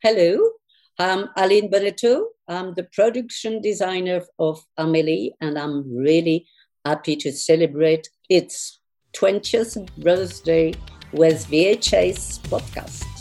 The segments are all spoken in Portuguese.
Hello, I'm Aline Bonneto. I'm the production designer of Amélie, and I'm really happy to celebrate its 20th birthday with VHS podcast.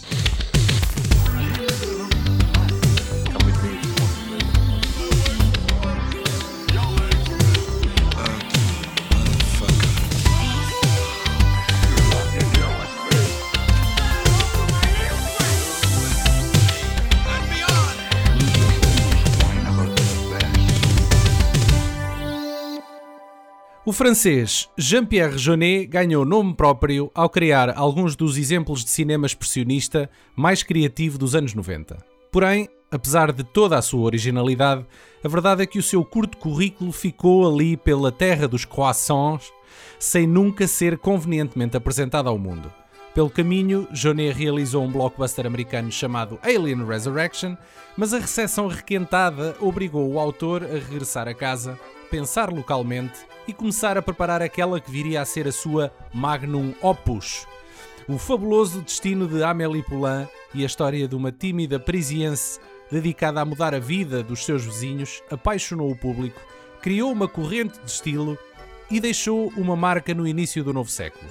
O francês Jean-Pierre Jeunet ganhou nome próprio ao criar alguns dos exemplos de cinema expressionista mais criativo dos anos 90. Porém, apesar de toda a sua originalidade, a verdade é que o seu curto currículo ficou ali pela terra dos croissants, sem nunca ser convenientemente apresentado ao mundo. Pelo caminho, Jeunet realizou um blockbuster americano chamado Alien Resurrection, mas a recepção requentada obrigou o autor a regressar a casa, pensar localmente e começar a preparar aquela que viria a ser a sua magnum opus. O fabuloso destino de Amélie Poulain e a história de uma tímida parisiense dedicada a mudar a vida dos seus vizinhos apaixonou o público, criou uma corrente de estilo e deixou uma marca no início do novo século.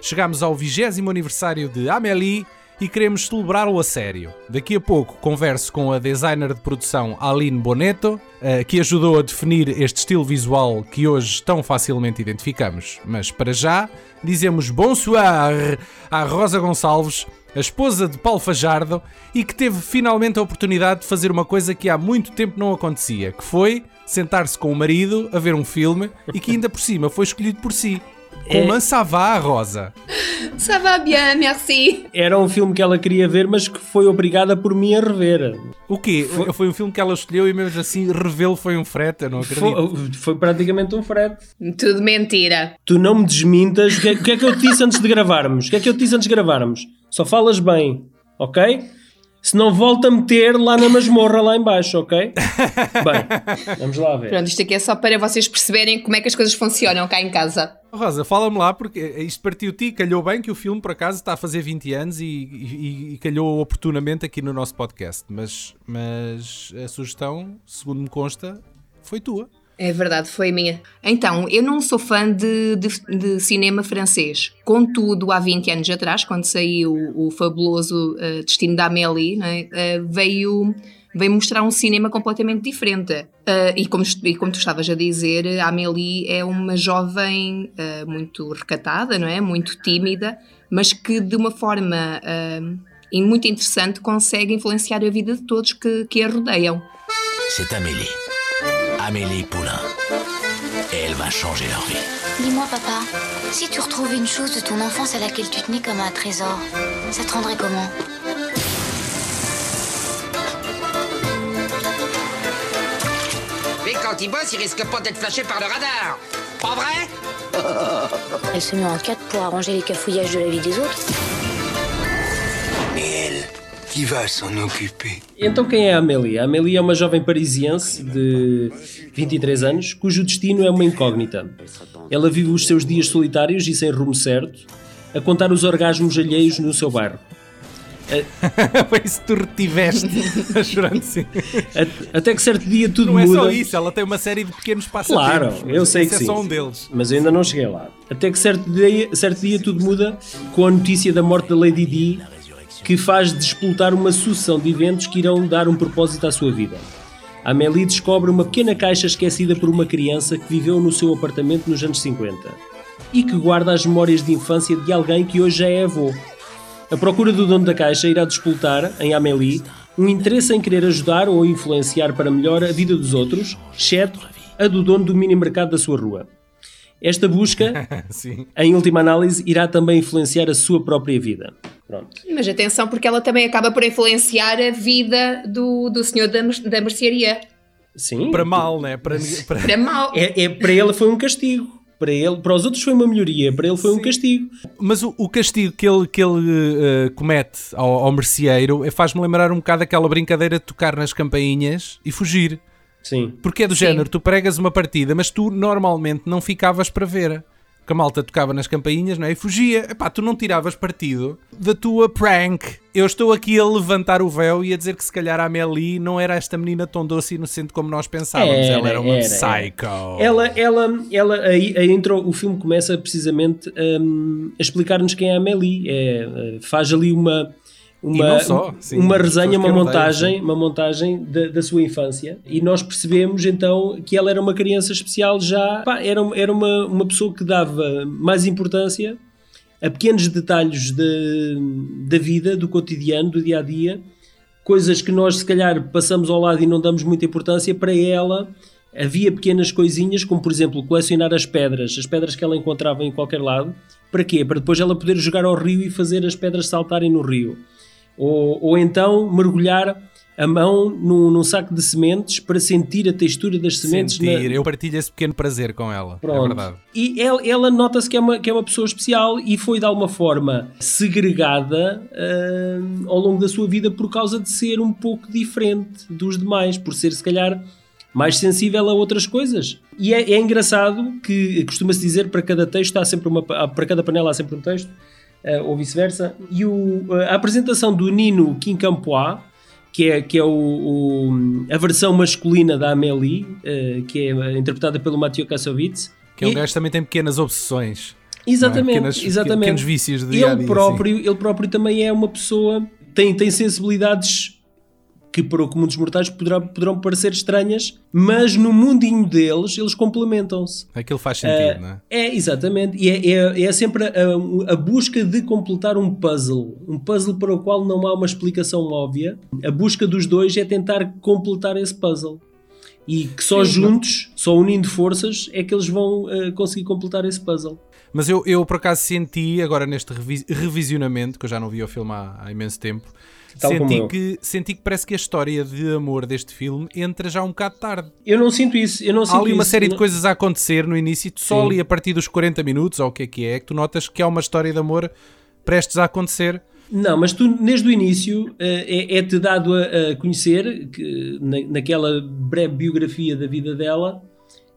Chegamos ao 20 aniversário de Amélie e queremos celebrá-lo a sério. Daqui a pouco converso com a designer de produção Aline Bonetto, eh, que ajudou a definir este estilo visual que hoje tão facilmente identificamos. Mas para já, dizemos bonsoir à Rosa Gonçalves, a esposa de Paulo Fajardo, e que teve finalmente a oportunidade de fazer uma coisa que há muito tempo não acontecia, que foi sentar-se com o marido a ver um filme e que ainda por cima foi escolhido por si. Comment ça va, Rosa? Ça va bien, merci. Era um filme que ela queria ver, mas que foi obrigada por mim a rever. O quê? Foi, foi um filme que ela escolheu e mesmo assim revê-lo foi um frete, eu não acredito. Foi, foi praticamente um frete. Tudo mentira. Tu não me desmintas. O que, é, que é que eu te disse antes de gravarmos? O que é que eu te disse antes de gravarmos? Só falas bem, ok? Se não volta a meter lá na masmorra lá embaixo, ok? Bem, vamos lá ver. Pronto, isto aqui é só para vocês perceberem como é que as coisas funcionam cá em casa. Rosa, fala-me lá, porque isto partiu-te, calhou bem que o filme, por acaso, está a fazer 20 anos e, e, e, calhou oportunamente aqui no nosso podcast. Mas, mas a sugestão, segundo me consta, foi tua. É verdade, foi minha. Então, eu não sou fã de, de, de, cinema francês. Contudo, há 20 anos atrás, quando saiu o, fabuloso uh, Destino da Amélie, uh, veio, veio mostrar um cinema completamente diferente. Uh, e, como, e como tu estavas a dizer, a Amélie é uma jovem muito recatada, não é? Muito tímida, mas que de uma forma muito interessante consegue influenciar a vida de todos que, que a rodeiam. C'est Amélie. Amélie Poulain. Et elle va changer leur vie. Dis-moi, papa, si tu retrouves une chose de ton enfance à laquelle tu tenais comme un trésor, ça te rendrait comment? Mais quand il bosse, il risque pas d'être flashé par le radar. Pas vrai? Elle se met en quatre pour arranger les cafouillages de la vie des autres. Et elle qui s'en occuper. Então quem é a Amélie? A Amélie é uma jovem parisiense de 23 anos, cujo destino é uma incógnita. Ela vive os seus dias solitários e sem rumo certo, a contar os orgasmos alheios no seu bairro. Foi isso que tu retiveste chorando sim. Até que certo dia tudo não muda. Não é só isso, ela tem uma série de pequenos passatempos. Claro, eu sei que é sim. só um deles. Mas eu ainda não cheguei lá. Até que certo dia, certo dia tudo muda com a notícia da morte da Lady Di que faz despoltar uma sucessão de eventos que irão dar um propósito à sua vida. Amélie descobre uma pequena caixa esquecida por uma criança que viveu no seu apartamento nos anos 50 e que guarda as memórias de infância de alguém que hoje já é avô. A procura do dono da caixa irá despoltar, em Amélie, um interesse em querer ajudar ou influenciar para melhor a vida dos outros, exceto a do dono do mini mercado da sua rua. Esta busca, em última análise, irá também influenciar a sua própria vida. Pronto. Mas atenção, porque ela também acaba por influenciar a vida do, do senhor da, da mercearia. Sim. Para mal, né? Para, para... para mal. É, é, para ele foi um castigo. Para, ele, para os outros foi uma melhoria, para ele foi Sim. um castigo. Mas o, o, castigo que ele, que ele uh, comete ao, ao merceeiro faz-me lembrar um bocado aquela brincadeira de tocar nas campainhas e fugir. Sim. Porque é do Sim. género, tu pregas uma partida, mas tu normalmente não ficavas para ver. Que a malta tocava nas campainhas, não é? E fugia. Epá, tu não tiravas partido da tua prank. Eu estou aqui a levantar o véu e a dizer que se calhar a Amélie não era esta menina tão doce e inocente como nós pensávamos. Era, ela era uma era, psycho. Ela, ela, ela aí, aí entrou, o filme começa precisamente hum, a explicar-nos quem é a Amélie. É, eh, faz ali uma, uma, não só, sim, uma resenha, uma montagem, uma montagem da, da sua infância e nós percebemos então que ela era uma criança especial já, pá, era, era uma, uma pessoa que dava mais importância a pequenos detalhes de, da vida, do cotidiano, do dia a dia, coisas que nós se calhar passamos ao lado e não damos muita importância, para ela havia pequenas coisinhas, como por exemplo colecionar as pedras, as pedras que ela encontrava em qualquer lado, para quê? Para depois ela poder jogar ao rio e fazer as pedras saltarem no rio. Ou, ou então mergulhar a mão num, num saco de sementes para sentir a textura das sementes. na- Sentir, eu partilho esse pequeno prazer com ela. É Pronto. verdade. E ela, ela nota-se que é, uma, que é uma pessoa especial e foi de alguma forma segregada hum, ao longo da sua vida por causa de ser um pouco diferente dos demais, por ser se calhar mais sensível a outras coisas. E é, é engraçado que costuma-se dizer para cada texto há sempre uma para cada panela há sempre um texto, ou vice-versa. E o- a apresentação do Nino Quincampoix, que é, que é o, o- a versão masculina da Amélie, eh, que é interpretada pelo Mathieu Kassovitz. Que é um E- gajo que também tem pequenas obsessões. Exatamente, não é? Pequenas- exatamente. pequenos vícios de dia ele dia, próprio, ele próprio também é uma pessoa tem tem sensibilidades que para o comum dos mortais poderá, poderão parecer estranhas, mas no mundinho deles eles complementam-se. Aquilo faz sentido, não é? É, exatamente. E é, é, é sempre a, a busca de completar um puzzle. Um puzzle para o qual não há uma explicação óbvia. A busca dos dois é tentar completar esse puzzle. E que só juntos, só unindo forças, é que eles vão eh, conseguir completar esse puzzle. Mas eu, eu por acaso senti, agora neste revi- revisionamento, que eu já não vi o filme há, há imenso tempo, Tal senti que, senti que parece que a história de amor deste filme entra já um bocado tarde. Eu não sinto isso. Eu não Há sinto ali uma isso. série de Não- coisas a acontecer no início, e tu só Sim. ali a partir dos 40 minutos, ou o que é que é, que tu notas que há uma história de amor prestes a acontecer. Não, mas tu, desde o início, eh, é- é-te dado a, a conhecer, que, na- naquela breve biografia da vida dela,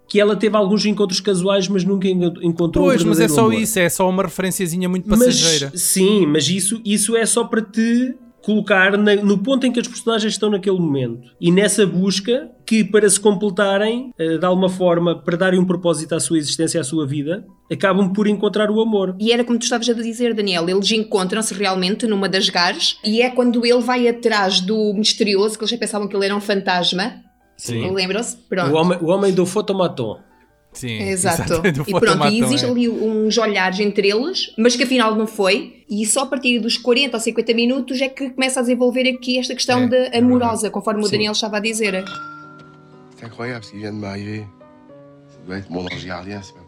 que ela teve alguns encontros casuais, mas nunca en- encontrou Pois, mas é só amor. isso, é só uma referenciazinha muito Mas, passageira. sim, mas isso, isso é só para te colocar na- no ponto em que as personagens estão naquele momento. E nessa busca, que para se completarem, eh, de alguma forma, para darem um propósito à sua existência, à sua vida, acabam por encontrar o amor. E era como tu estavas a dizer, Daniel, eles encontram-se realmente numa das gares e é quando ele vai atrás do misterioso, que eles já pensavam que ele era um fantasma. Sim. Lembram-se? Pronto. O homem, o homem do fotomaton. Sim, Exato. o E pronto, e existe é- ali uns olhares entre eles, mas que afinal não foi. E só a partir dos 40 ou 50 minutos é que começa a desenvolver aqui esta questão É, de é amorosa, conforme o Sim. Daniel estava a dizer. C'est incroyable ce qui vient de m'arriver.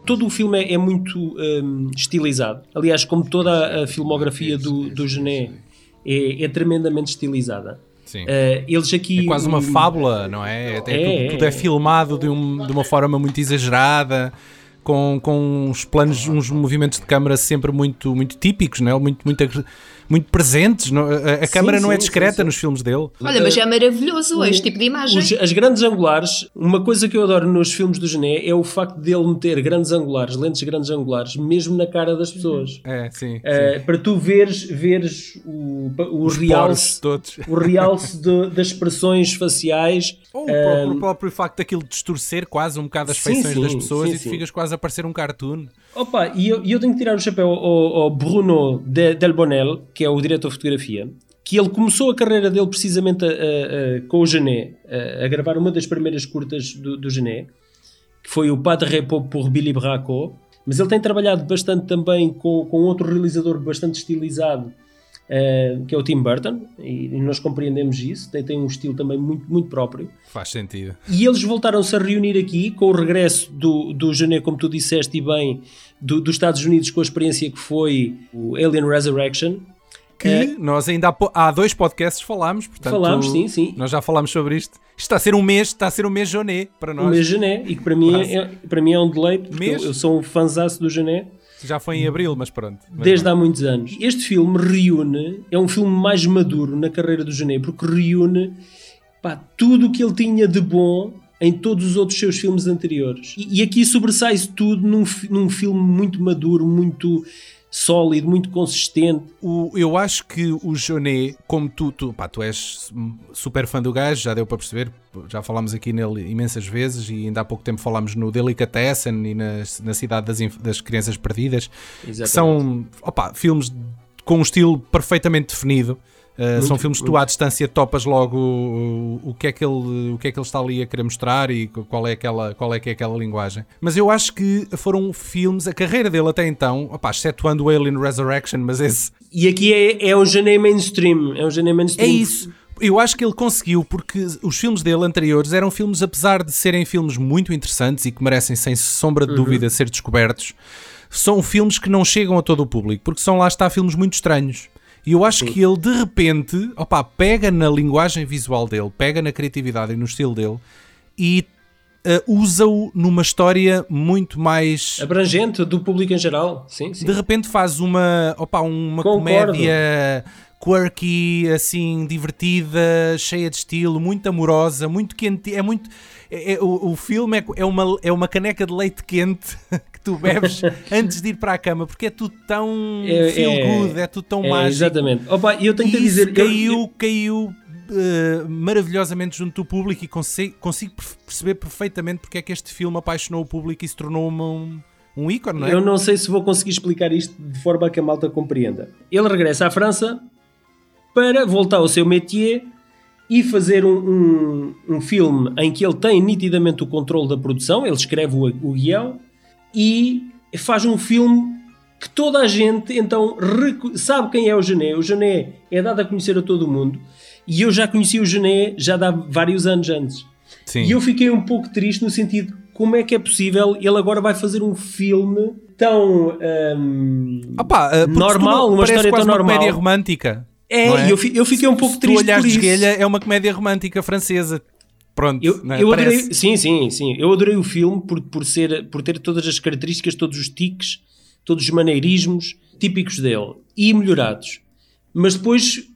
Todo o filme é, é muito hum, estilizado. Aliás, como toda a filmografia do, do Genet é, é tremendamente estilizada. Sim. Eh, eles aqui. É quase uma fábula, não é? É, tudo, é, tudo é é. filmado de, um- de uma forma muito exagerada, com, com uns planos, uns movimentos de câmara sempre muito, muito típicos, não é? muito, muito, muito presentes. não- A, a câmara não é sim, discreta sim, sim. nos filmes dele. Olha, mas é maravilhoso este tipo de imagem. Os- as grandes angulares, uma coisa que eu adoro nos filmes do Genet é o facto dele meter grandes angulares, lentes grandes angulares, mesmo na cara das pessoas. É, sim. sim. Eh, para tu veres, veres o, o Os realce, todos. o realce de- das expressões faciais. Ou o próprio, o próprio facto daquilo distorcer quase um bocado as Sim, feições sim, das pessoas sim, e tu sim. ficas quase a parecer um cartoon. Opa, e eu, eu tenho que tirar o chapéu ao, ao Bruno de, Del Bonel, que é o diretor de fotografia, que ele começou a carreira dele precisamente a- a- a- com o Genet, a, gravar uma das primeiras curtas do, do Genet, que foi o Pas de Repos por Billy Braco, mas ele tem trabalhado bastante também com, com outro realizador bastante estilizado, eh, que é o Tim Burton, e, e nós compreendemos isso, tem, tem um estilo também muito, muito próprio. Faz sentido. E eles voltaram-se a reunir aqui com o regresso do, do como tu disseste e bem, do- dos Estados Unidos com a experiência que foi o Alien Resurrection. Que É. nós ainda há, há dois podcasts falámos, portanto, Falámos, sim, sim. Nós já falámos sobre isto. Isto está a ser um mês, está a ser um mês Joné para nós. meu Genet, e que para mim, Quase. é, para mim é um deleite, porque Mês? eu, eu sou um fanzaço do Genet Já foi em abril, mas pronto. Mas desde não. há muitos anos. Este filme reúne, é um filme mais maduro na carreira do Genet, porque reúne pá, tudo o que ele tinha de bom em todos os outros seus filmes anteriores. E, e aqui sobressai-se tudo num, num filme muito maduro, muito sólido, muito consistente. O, eu acho que o Jonet, como tu, tu, pá, tu és super fã do gajo, já deu para perceber, já falámos aqui nele imensas vezes e ainda há pouco tempo falámos no Delicatessen e na, na Cidade das, das Crianças Perdidas, Exatamente. que são opa, filmes com um estilo perfeitamente definido. Uh, muito, são filmes que tu à distância topas logo o, o, que é que ele, o que é que ele está ali a querer mostrar e qual é, aquela, qual é que é aquela linguagem. Mas eu acho que foram filmes, a carreira dele até então, opá, excetuando o Alien Resurrection, mas esse... E aqui é, é um janeiro mainstream, é um janeiro mainstream. É isso. Eu acho que ele conseguiu porque os filmes dele anteriores eram filmes, apesar de serem filmes muito interessantes e que merecem sem sombra de uhum. dúvida ser descobertos, são filmes que não chegam a todo o público, porque são lá está filmes muito estranhos. E eu acho Sim. que ele de repente opa, pega na linguagem visual dele, pega na criatividade e no estilo dele e uh, usa-o numa história muito mais abrangente do público em geral. Sim, sim. De repente faz uma, opa, uma comédia quirky, assim, divertida, cheia de estilo, muito amorosa, muito quente. É muito. É, é, o, o filme é, é, uma, é uma caneca de leite quente que tu bebes antes de ir para a cama, porque é tudo tão é, feel é, good, é tudo tão mágico. Exatamente. Opa, eu tenho que te dizer. Caiu, eu, caiu. Uh, maravilhosamente junto do público e consigo, consigo perceber perfeitamente porque é que este filme apaixonou o público e se tornou uma, um, um ícone, não é? Eu não sei se vou conseguir explicar isto de forma a que a malta compreenda. Ele regressa à França para voltar ao seu métier e fazer um, um, um, filme em que ele tem nitidamente o controle da produção, ele escreve o, o guião e faz um filme que toda a gente então sabe quem é o Gené. O Gené é dado a conhecer a todo mundo e eu já conheci o Gené já há vários anos antes. Sim. E eu fiquei um pouco triste no sentido como é que é possível ele agora vai fazer um filme tão um, Opa, uh, normal, uma história tão normal. Uma comédia romântica. É, é? Eu, eu fiquei um pouco Se triste. Tu olhares de esguelha, é uma comédia romântica francesa. Pronto, eu, é? eu adorei, sim, sim, sim. Eu adorei o filme por, por, ser, por ter todas as características, todos os tiques, todos os maneirismos típicos dele e melhorados. Mas depois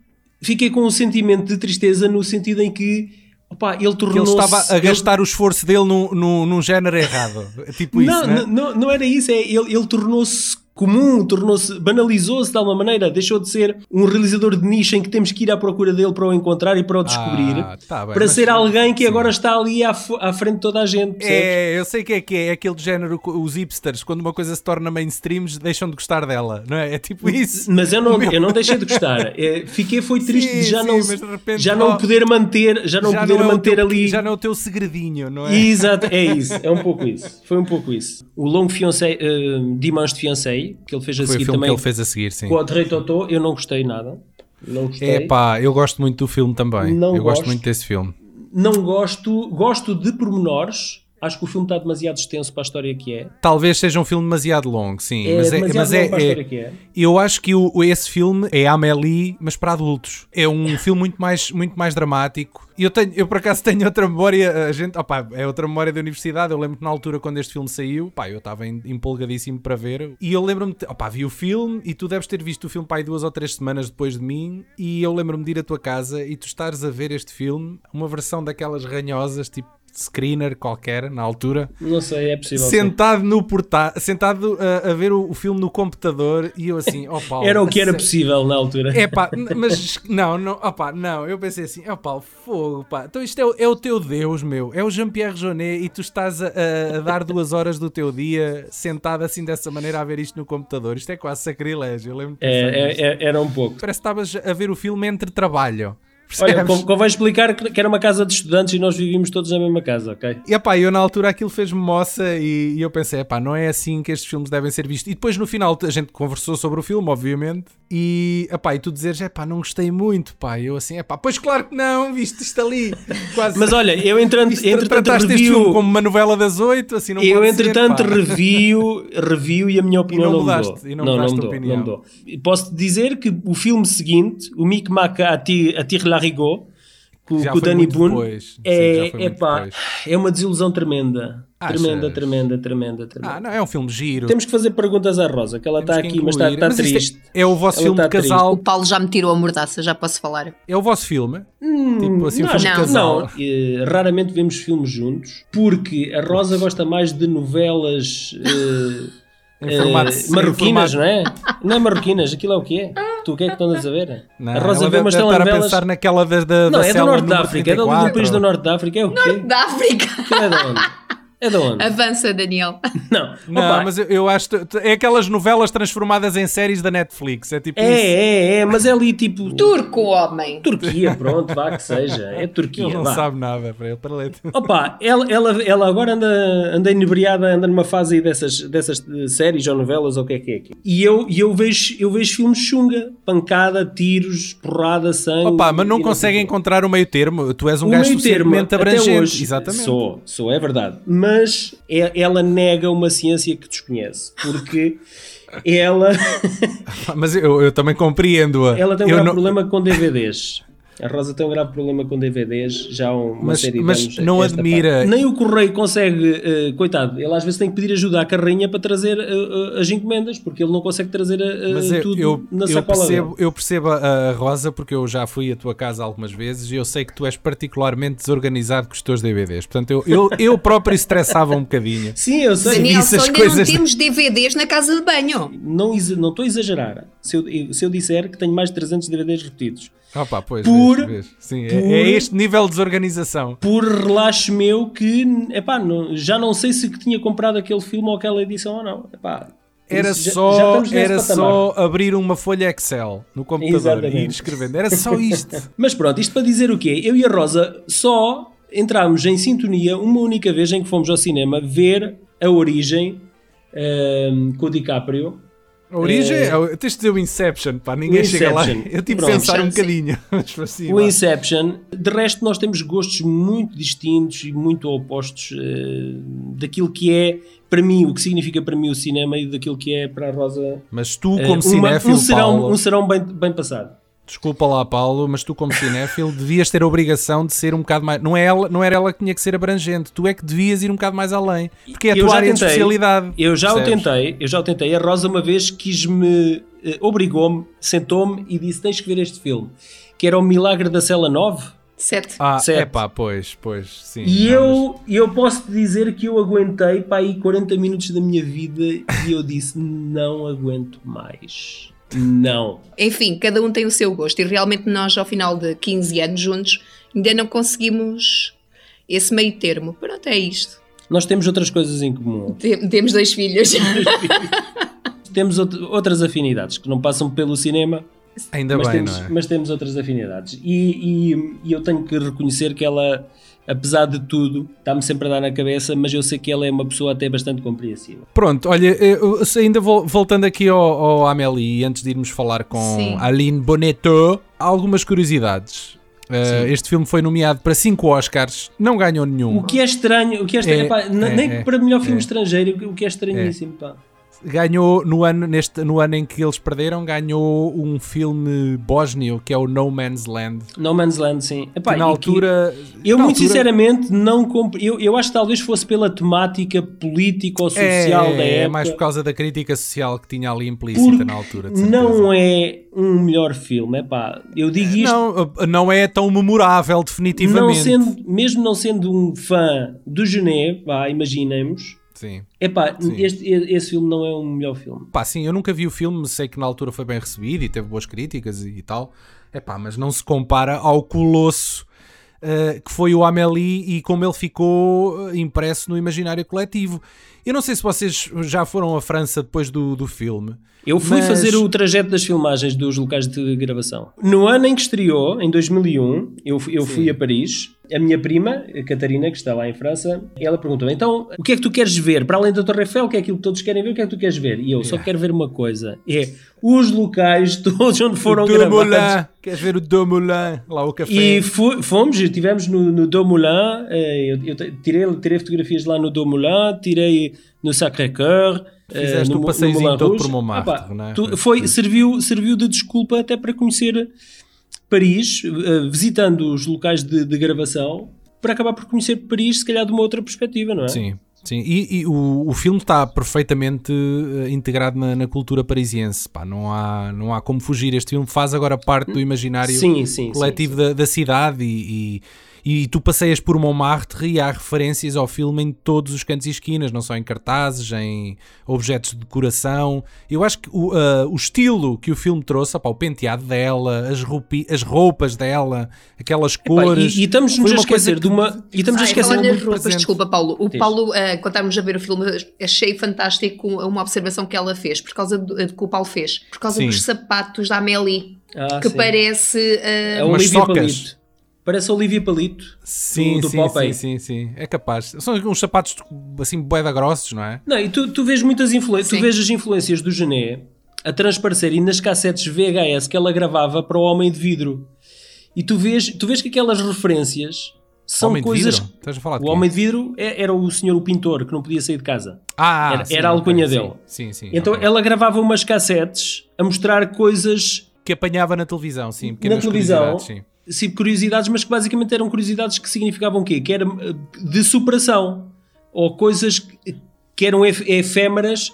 fiquei com um sentimento de tristeza no sentido em que opa, ele tornou-se. Ele estava a gastar ele... o esforço dele num, num, num género errado. Tipo não, isso. Não, é? não, não era isso. É, ele, ele tornou-se comum, tornou-se, banalizou-se de alguma maneira, deixou de ser um realizador de nicho em que temos que ir à procura dele para o encontrar e para o descobrir, ah, tá bem, para ser alguém que sim. agora está ali à, à, frente de toda a gente. Percebes? É, eu sei que é que é, é aquele género, os hipsters, quando uma coisa se torna mainstream, deixam de gostar dela, não é? É tipo isso. Mas eu não, eu não deixei de gostar. É, fiquei, foi triste sim, de já sim, não, repente, já não poder manter, já não já poder não é manter teu, ali. Já não é o teu segredinho, não é? Exato, é isso, é um pouco isso. Foi um pouco isso. O longo fiancé, uh, Dimanche de Fiancé, que ele fez a foi seguir também. que ele fez a seguir, sim. Com o Audrey Totó, eu não gostei nada. Não gostei. É pá, eu gosto muito do filme também. Não eu gosto, gosto muito desse filme. Não gosto, gosto de pormenores Acho que o filme está demasiado extenso para a história que é. Talvez seja um filme demasiado longo, sim. É mas é, mas é, para a história que é. Eu acho que o, esse filme é Amélie, mas para adultos. É um filme muito mais, muito mais dramático. E eu, tenho, eu por acaso tenho outra memória, a gente, opa, é outra memória da universidade. Eu lembro que na altura, quando este filme saiu, pá, eu estava empolgadíssimo para ver. E eu lembro-me, opa, vi o filme e tu deves ter visto o filme, pá, duas ou três semanas depois de mim. E eu lembro-me de ir à tua casa e tu estares a ver este filme, uma versão daquelas ranhosas, tipo screener qualquer na altura. Não sei, é possível. Sentado sim. no portátil, sentado a, a ver o, o, filme no computador e eu assim, ó oh, Paulo. Era o que era possível na altura. É pá, mas não, não, opa, não, eu pensei assim, ó oh, Paulo, fogo, pá. Então isto é, é, o teu Deus, meu. É o Jean-Pierre Jeunet e tu estás a, a, dar duas horas do teu dia sentado assim dessa maneira a ver isto no computador. Isto é quase sacrilégio. Eu lembro é, é, é, era um pouco. Parece que estavas a ver o filme entre trabalho. Olha, convém explicar que era uma casa de estudantes e nós vivíamos todos na mesma casa, ok? E epá, eu na altura aquilo fez-me moça e, e, eu pensei, epá, não é assim que estes filmes devem ser vistos. E depois no final a gente conversou sobre o filme, obviamente, e, epá, e tu dizeres, epá, não gostei muito, pá. Eu assim, epá, pois claro que não, viste isto ali. Quase. Mas olha, eu entretanto, isto, entretanto review... como uma novela das oito, assim não Eu entretanto ser, review, review e a minha opinião e não, não mudaste, mudou. E não, não, não mudou, opinião. não mudou. Posso dizer que o filme seguinte, o Micmac Attire la Rigaud, com, Já com o Danny Boone. Sim, é, já foi é é uma desilusão tremenda. Achas? Tremenda, tremenda, tremenda, tremenda. Ah, não, é um filme giro. Temos que fazer perguntas à Rosa, que ela está que aqui, mas está, incluir. está Mas isto é- triste. É, o vosso Ela filme de está triste. casal. O Paulo já me tirou a mordaça, já posso falar. É o vosso filme. tipo assim, um não, filme de não. casal. não, eh, raramente vemos filmes juntos, porque a Rosa gosta mais de novelas eh, em marroquinas, não é? Não é marroquinas, aquilo é o quê? Tu o que é que estás a ver? Não, a Rosa vê umas deve estar a telenovelas. pensar naquela da, da, Não, é do Norte da África, é do, do 34. país do Norte da África, é o quê? Da África. Aquilo é de onde? É de onde? Avança, Daniel. Não, Não, Opa, mas eu, eu acho. que- É aquelas novelas transformadas em séries da Netflix. É tipo é, isso. é, é, mas é ali tipo. Turco, homem. Turquia, pronto, vá que seja. É Turquia. Ele não vá. sabe nada para ele. Para ler. Opa, ela, ela, ela agora anda, anda inebriada, anda numa fase aí dessas, dessas séries ou novelas ou o que é que é aqui. E eu, e eu, vejo, eu vejo filmes chunga, pancada, tiros, porrada, sangue. Opa, mas não consegue sei o quê. encontrar o meio termo. Tu és um O gajo suficientemente até abrangente. hoje, Exatamente. Sou, sou, é verdade. Mas é- ela nega uma ciência que desconhece. Porque ela, Mas eu, eu também compreendo-a. ela tem um Eu grave não- problema com DVDs. A Rosa tem um grave problema com DVDs já há uma Mas- série de mas anos. não esta admira- parte. Nem o correio consegue, eh, coitado, ele às vezes tem que pedir ajuda à carrinha para trazer eh, as encomendas, porque ele não consegue trazer Mas eu, tudo eu, na eu sacola percebo, dele. eu percebo a, a Rosa porque eu já fui à tua casa algumas vezes e eu sei que tu és particularmente desorganizado com os teus DVDs. Portanto, eu, eu, eu próprio estressava um bocadinho. Sim, eu sei. Daniel, só ainda não coisas- temos DVDs na casa de banho. Não exa- não estou a exagerar se eu, se eu disser que tenho mais de 300 DVDs repetidos. Opa, pois, Por- vês, vês. Sim, é- por- é, este nível de desorganização. Por relaxo meu que epá, não- já não sei se que tinha comprado aquele filme ou aquela edição ou não. Epá, Era isso já- já só, estamos nesse era só abrir uma folha Excel no computador Exatamente. e ir escrevendo. Era só isto. Mas pronto, isto para dizer o quê? Eu e a Rosa só entramos em sintonia uma única vez em que fomos ao cinema ver a origem ehm, com o DiCaprio. A origem, É. é... tens de dizer o Inception, pá, ninguém O chega lá. Inception. Eu tive de Pronto. pensar um bocadinho. Assim, O. Inception. De resto, nós temos gostos muito distintos e muito opostos eh, daquilo que é, para mim, o que significa para mim o cinema e daquilo que é para a Rosa. Mas tu, eh, como uma- cinéfilo, um serão, Paulo, um serão bem, bem passado. Desculpa lá, Paulo, mas tu, como cinéfilo, devias ter a obrigação de ser um bocado mais. Não, é ela, não era ela que tinha que ser abrangente, tu é que devias ir um bocado mais além. Porque é a Eu tua já área de tentei. especialidade. Eu já percebes? o tentei, eu já o tentei. A Rosa uma vez quis-me, eh, obrigou-me, sentou-me e disse: Tens que ver este filme, que era O Milagre da Cela 9. Sete. Ah, Sete. é pá, pois, pois, sim. E Não, eu, eu posso te dizer que eu aguentei para aí 40 minutos da minha vida e eu disse: Não aguento mais. Não. Enfim, cada um tem o seu gosto e realmente nós, ao final de 15 anos juntos, ainda não conseguimos esse meio termo. Pronto, é isto. Nós temos outras coisas em comum. Tem- Temos dois filhos. Temos out- outras afinidades que não passam pelo cinema, mas Ainda mas, bem, temos, não é? mas temos outras afinidades. E, e- e eu tenho que reconhecer que ela, apesar de tudo, está-me sempre a dar na cabeça, mas eu sei que ela é uma pessoa até bastante compreensiva. Pronto, olha, ainda vol- voltando aqui ao, ao Amélie, antes de irmos falar com Sim. Aline Bonneto, algumas curiosidades. Uh, este filme foi nomeado para 5 Oscars, não ganhou nenhum. O que é estranho, o que é estranho, É, epá, n- é, nem é, para melhor filme é. estrangeiro, o que é estranhíssimo, pá. Ganhou no ano, neste, no ano em que eles perderam, ganhou um filme bósnio que é o No Man's Land. No Man's Land, sim. Epá, na altura. Eu, na muito altura- sinceramente, não compro. Eu, eu acho que talvez fosse pela temática política ou social é, da é época. mais por causa da crítica social que tinha ali implícita porque na altura. não é um melhor filme. Epá, eu digo isto. Não, não é tão memorável, definitivamente. Não sendo, mesmo não sendo um fã do Geneve, vá, imaginemos, Sim. epá, Sim. este, esse filme não é um melhor filme. Pá, sim, eu nunca vi o filme, sei que na altura foi bem recebido e teve boas críticas e, e tal. É pá, mas não se compara ao colosso eh, que foi o Amélie e como ele ficou eh, impresso no imaginário coletivo. Eu não sei se vocês já foram à França depois do, do filme. Eu fui Mas- fazer o trajeto das filmagens dos locais de gravação. No ano em que estreou, em 2001, eu, eu fui a Paris. A minha prima, a Catarina, que está lá em França, ela perguntou: então, o que é que tu queres ver? Para além da Torre Eiffel, o que é aquilo que todos querem ver? O que é que tu queres ver? E eu só quero ver uma coisa: é os locais todos onde foram gravados. Moulin. Queres ver o Do Moulin? Lá o café. E fomos, estivemos no, no Dom Moulin, eh, eu, eu tirei, tirei fotografias lá no Dom Moulin, tirei no Sacré-Cœur. eh, Fizeste no um Mo- no passeiozinho Moulin todo por Montmartre, não é? tu- foi. serviu, serviu de desculpa até para conhecer, Paris, uh, visitando os locais de, de, gravação, para acabar por conhecer Paris, se calhar de uma outra perspectiva, não é? Sim. Sim, e, e o, o filme está perfeitamente uh, integrado na, na, cultura parisiense. Pá, não, há, não há como fugir. Este filme faz agora parte do imaginário sim, sim, coletivo sim, da, da, cidade e, e e tu passeias por Montmartre e há referências ao filme em todos os cantos e esquinas, não só em cartazes, em objetos de decoração. Eu acho que o, uh, o estilo que o filme trouxe, opa, o penteado dela, as, roupi, as roupas dela, aquelas cores. Epá, e, e estamos-nos a esquecer de uma. E estamos a esquecer de roupas, presente. desculpa, Paulo. O Paulo, uh, quando estávamos a ver o filme, achei fantástico uma observação que ela fez, por causa do que o Paulo fez, por causa Sim. dos sapatos da Amélie. Ah, que sim. parece. Uh, é um socas. Parece Olivia Palito sim, do, do sim, sim, sim, sim, é capaz. São uns sapatos assim boeda grossos, não é? Não, e tu, tu vês muitas influências, tu vês as influências do Gené a transparecerem nas cassetes VHS que ela gravava para o Homem de Vidro. E tu vês, tu vês que aquelas referências são homem coisas. De vidro? Estás a falar de o Homem de Vidro é, era o senhor o pintor que não podia sair de casa. Ah, era, sim, era a alcunha okay, dele. Sim, sim. Então okay. ela gravava umas cassetes a mostrar coisas que apanhava na televisão, sim. Na televisão. Sim sim, curiosidades, mas que basicamente eram curiosidades que significavam o quê? Que era eh, de superação ou coisas que eram efêmeras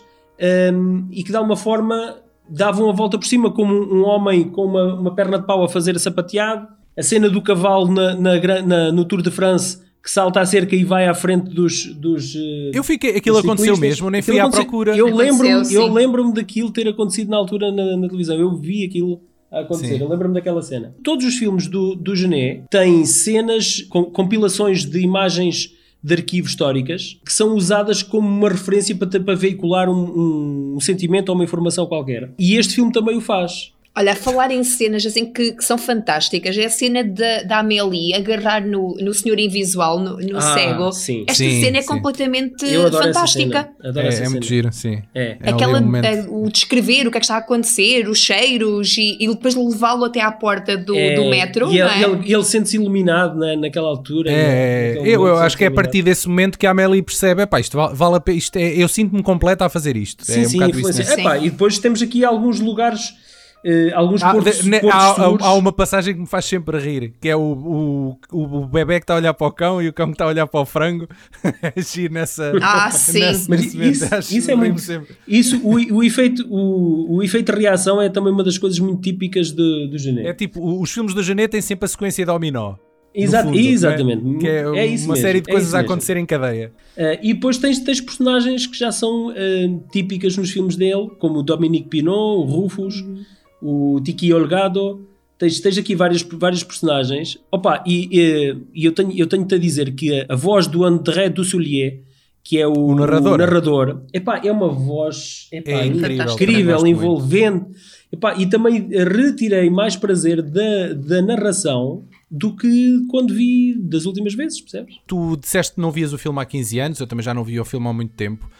um, e que de alguma forma davam a volta por cima, como um homem com uma, uma perna de pau a fazer a sapateado, a cena do cavalo na, na, na, no Tour de France que salta a cerca e vai à frente dos. dos eh, eu fiquei, aquilo aconteceu mesmo, nem fui à procura. Eu lembro-me eu lembro daquilo ter acontecido na altura na, na televisão. Eu vi aquilo a acontecer. Sim. Eu lembro-me daquela cena. Todos os filmes do, do Gené têm cenas, com, compilações de imagens de arquivo históricas que são usadas como uma referência para, para veicular um, um, um sentimento ou uma informação qualquer. E este filme também o faz. Olha, a falar em cenas assim que, que, são fantásticas, é a cena da, da Amélie agarrar no, no senhor invisual, no, no ah, cego. Sim. Esta sim, cena é sim. completamente fantástica. É, é muito giro, sim. É. é Aquela, é, o descrever o que é que está a acontecer, os cheiros e, e depois levá-lo até à porta do, é, do metro. E ele, ele, ele sente-se iluminado na, naquela altura. É, eu, eu acho que é a partir desse momento que a Amélie percebe: epá, isto vale, vale a isto é, eu sinto-me completa a fazer isto. Sim, é um sim, isso, né? epá, E depois temos aqui alguns lugares Uh, alguns há, portos, de, portos há, há, há, uma passagem que me faz sempre rir, que é o, o, o bebê que está a olhar para o cão e o cão que está a olhar para o frango. Agir nessa. Ah, sim. Nessa, Mas isso, isso é muito. Sempre. Isso, o, o, efeito, o, o efeito de reação é também uma das coisas muito típicas do, do Genet. É tipo, os filmes do Genet têm sempre a sequência dominó. Exato, fundo, exatamente. É? Que é, é isso uma mesmo, série de coisas é a acontecer em cadeia. Uh, e depois tens, tens personagens que já são uh, típicas nos filmes dele, como o Dominique Pinot, o Rufus. Uhum o Tiki Olgado, tens, tens aqui vários, vários personagens. Opa, e, e, e eu tenho-te eu tenho a dizer que a, a, voz do André Dussolier, que é o, o narrador, o narrador epá, é uma voz epá, é incrível, incrível envolvente. Epá, e também retirei mais prazer da, da narração do que quando vi das últimas vezes, percebes? Tu disseste que não vias o filme há 15 anos, eu também já não vi o filme há muito tempo.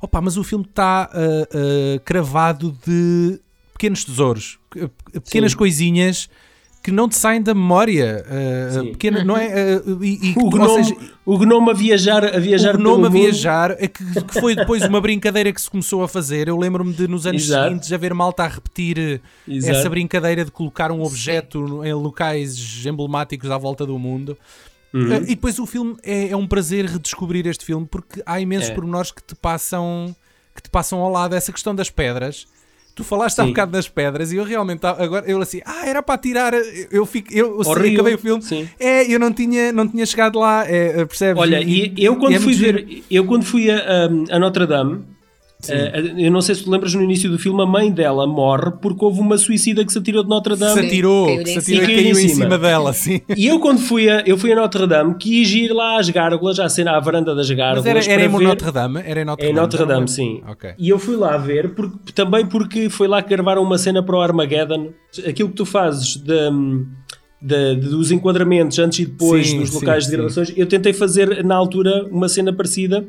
Opa, mas o filme está uh, uh, cravado de pequenos tesouros, pequenas Sim. coisinhas que não te saem da memória. Uh, pequena, não é? Uh, e, e, o, gnome, seja, o gnome a viajar, a viajar o gnome a viajar, é que, que, foi depois uma brincadeira que se começou a fazer. Eu lembro-me de nos anos Exato. seguintes haver malta a repetir Exato. essa brincadeira de colocar um objeto Sim. em locais emblemáticos à volta do mundo. Uhum. Uh, e depois o filme é, é, um prazer redescobrir este filme porque há imensos é. pormenores que te passam que te passam ao lado. Essa questão das pedras Tu falaste Sim. há um bocado das pedras e eu realmente agora eu assim, ah, era para tirar, eu fico, eu, eu acabei o filme. Sim. É, eu não tinha, não tinha chegado lá, é, percebes? Olha, e, eu quando é fui ver, eu quando fui a, a Notre Dame, Uh, eu não sei se tu lembras no início do filme, a mãe dela morre porque houve uma suicida que se atirou de Notre Dame. Se atirou, caiu se atirou e caiu, caiu em, cima. cima dela, sim. E eu quando fui a, eu fui a Notre Dame, quis ir lá às gárgulas, à cena à varanda das gárgulas. Mas era, era em ver... Notre Dame? Era em Notre Dame, em Notre Dame, Dame sim. Okay. E eu fui lá ver, porque, também porque foi lá que gravaram uma cena para o Armageddon. Aquilo que tu fazes de, de, de dos enquadramentos antes e depois sim, dos locais sim, de gravações, eu tentei fazer na altura uma cena parecida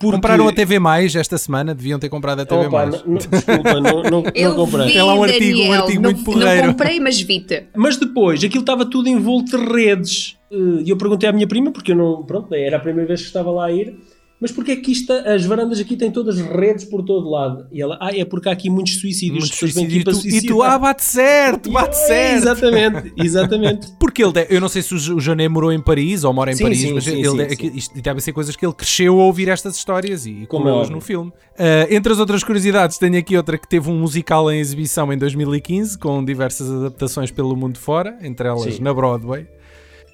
porque... Compraram a TV Mais esta semana, deviam ter comprado a TV Opa, Mais. Não, desculpa, não, não, Eu não comprei. Vi, Tem lá um artigo, Daniel, um artigo não, muito porreiro. Não comprei, mas vi-te. Mas depois, aquilo estava tudo envolto de redes. E eu perguntei à minha prima, porque eu não, pronto, era a primeira vez que estava lá a ir. Mas porquê é que isto, as varandas aqui têm todas redes por todo lado? E ela, ah, é porque há aqui muitos suicídios. Muitos suicídios. E tu, e tu, suicidar." ah, bate certo, bate É, certo. Exatamente, exatamente. Porque ele, eu não sei se o Jané morou em Paris ou mora em Sim, Paris, sim, mas sim, ele sim, de- sim. isto devem ser coisas que ele cresceu a ouvir estas histórias e Como é colou-as óbvio. no filme. Ah, entre as outras curiosidades, tenho aqui outra que teve um musical em exibição em 2015, com diversas adaptações pelo mundo fora, entre elas na Broadway.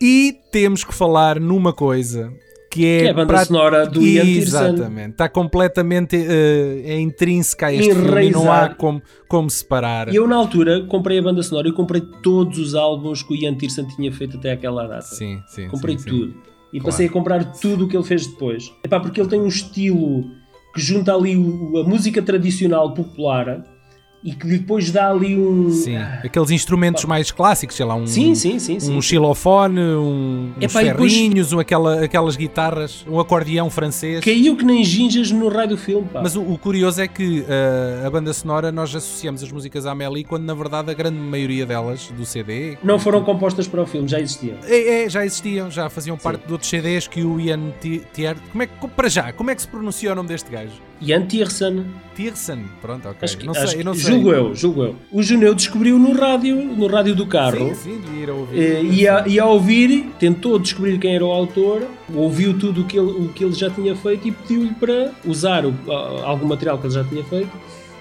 E temos que falar numa coisa que é, Que é a banda sonora do Ian Pearson. Exatamente, está completamente eh, é intrínseca a este filme e não há como, como separar. E eu, na altura, comprei a banda sonora e comprei todos os álbuns que o Ian Pearson tinha feito até aquela data. Sim, sim. comprei sim, sim. tudo. E Claro. passei a comprar tudo o que ele fez depois. Epá, porque ele tem um estilo que junta ali a música tradicional popular e que depois dá ali um. Sim, aqueles instrumentos mais clássicos, sei lá, um, Sim, sim, sim, sim. um xilofone, um, uns Epá, e depois- ferrinhos, um, aquela, aquelas guitarras, um acordeão francês. Caiu que nem ginjas no raio do filme, pá. Mas o, o curioso é que uh, a banda sonora nós associamos as músicas à Amélie quando na verdade a grande maioria delas do CD Não foram compostas para o filme, já existiam. é, é, já existiam, já faziam parte de outros CDs que o Ian Ti- Tier. Como é que para já, como é que se pronuncia o nome deste gajo? Ian Tiersen, Tiersen, pronto, ok. acho que, não acho sei, que- não sei. julgo eu, julgo eu. O Juneu descobriu no rádio, no rádio do carro. Sim, sim, devia ir a ouvir. Eh, E a, e a ouvir, tentou descobrir quem era o autor, ouviu tudo o que ele, o que ele já tinha feito e pediu-lhe para usar o- algum material que ele já tinha feito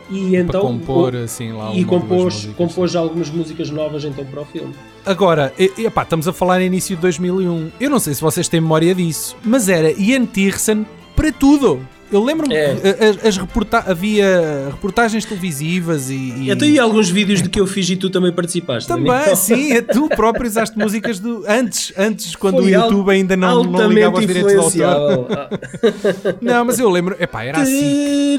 e então compor assim lá e compôs, compôs algumas músicas novas então para o filme. Agora, e- epá, estamos a falar em início de 2001. Eu não sei se vocês têm memória disso, mas era Ian Tiersen para tudo. Eu lembro-me É. que a- as, as reporta havia reportagens televisivas e. e- Eu tenho alguns vídeos de que eu fiz e tu também participaste. Também, Daniel. sim, é tu próprio usaste músicas do. Antes, antes quando Foi o YouTube ainda não, não ligava aos direitos de autor. Ah. Não, mas eu lembro, epá, era assim.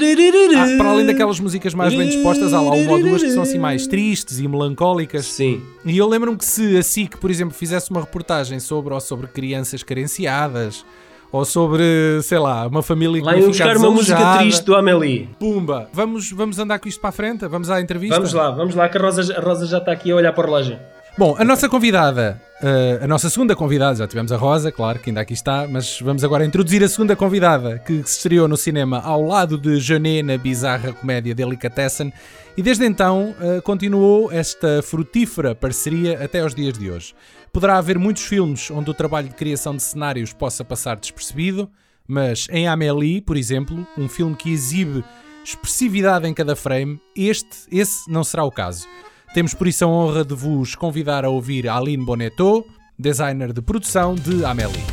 Ah, para além daquelas músicas mais bem dispostas, há lá uma ou duas que são assim mais tristes e melancólicas. Sim. E eu lembro-me que se a SIC, por exemplo, fizesse uma reportagem sobre, ou sobre crianças carenciadas, ou sobre, sei lá, uma família que Lá não iam fica buscar uma música triste do Amélie. Pumba, vamos, vamos andar com isto para a frente? Vamos à entrevista? Vamos lá, vamos lá, que a Rosa, a Rosa já está aqui a olhar para o relógio. Bom, a nossa convidada, eh, a nossa segunda convidada, já tivemos a Rosa, claro que ainda aqui está, mas vamos agora introduzir a segunda convidada que se estreou no cinema ao lado de Janet na bizarra comédia Delicatessen e desde então eh, continuou esta frutífera parceria até aos dias de hoje. Poderá haver muitos filmes onde o trabalho de criação de cenários possa passar despercebido, mas em Amélie, por exemplo, um filme que exibe expressividade em cada frame, este, esse não será o caso. Temos por isso a honra de vos convidar a ouvir Aline Bonnetot, designer de produção de Amélie.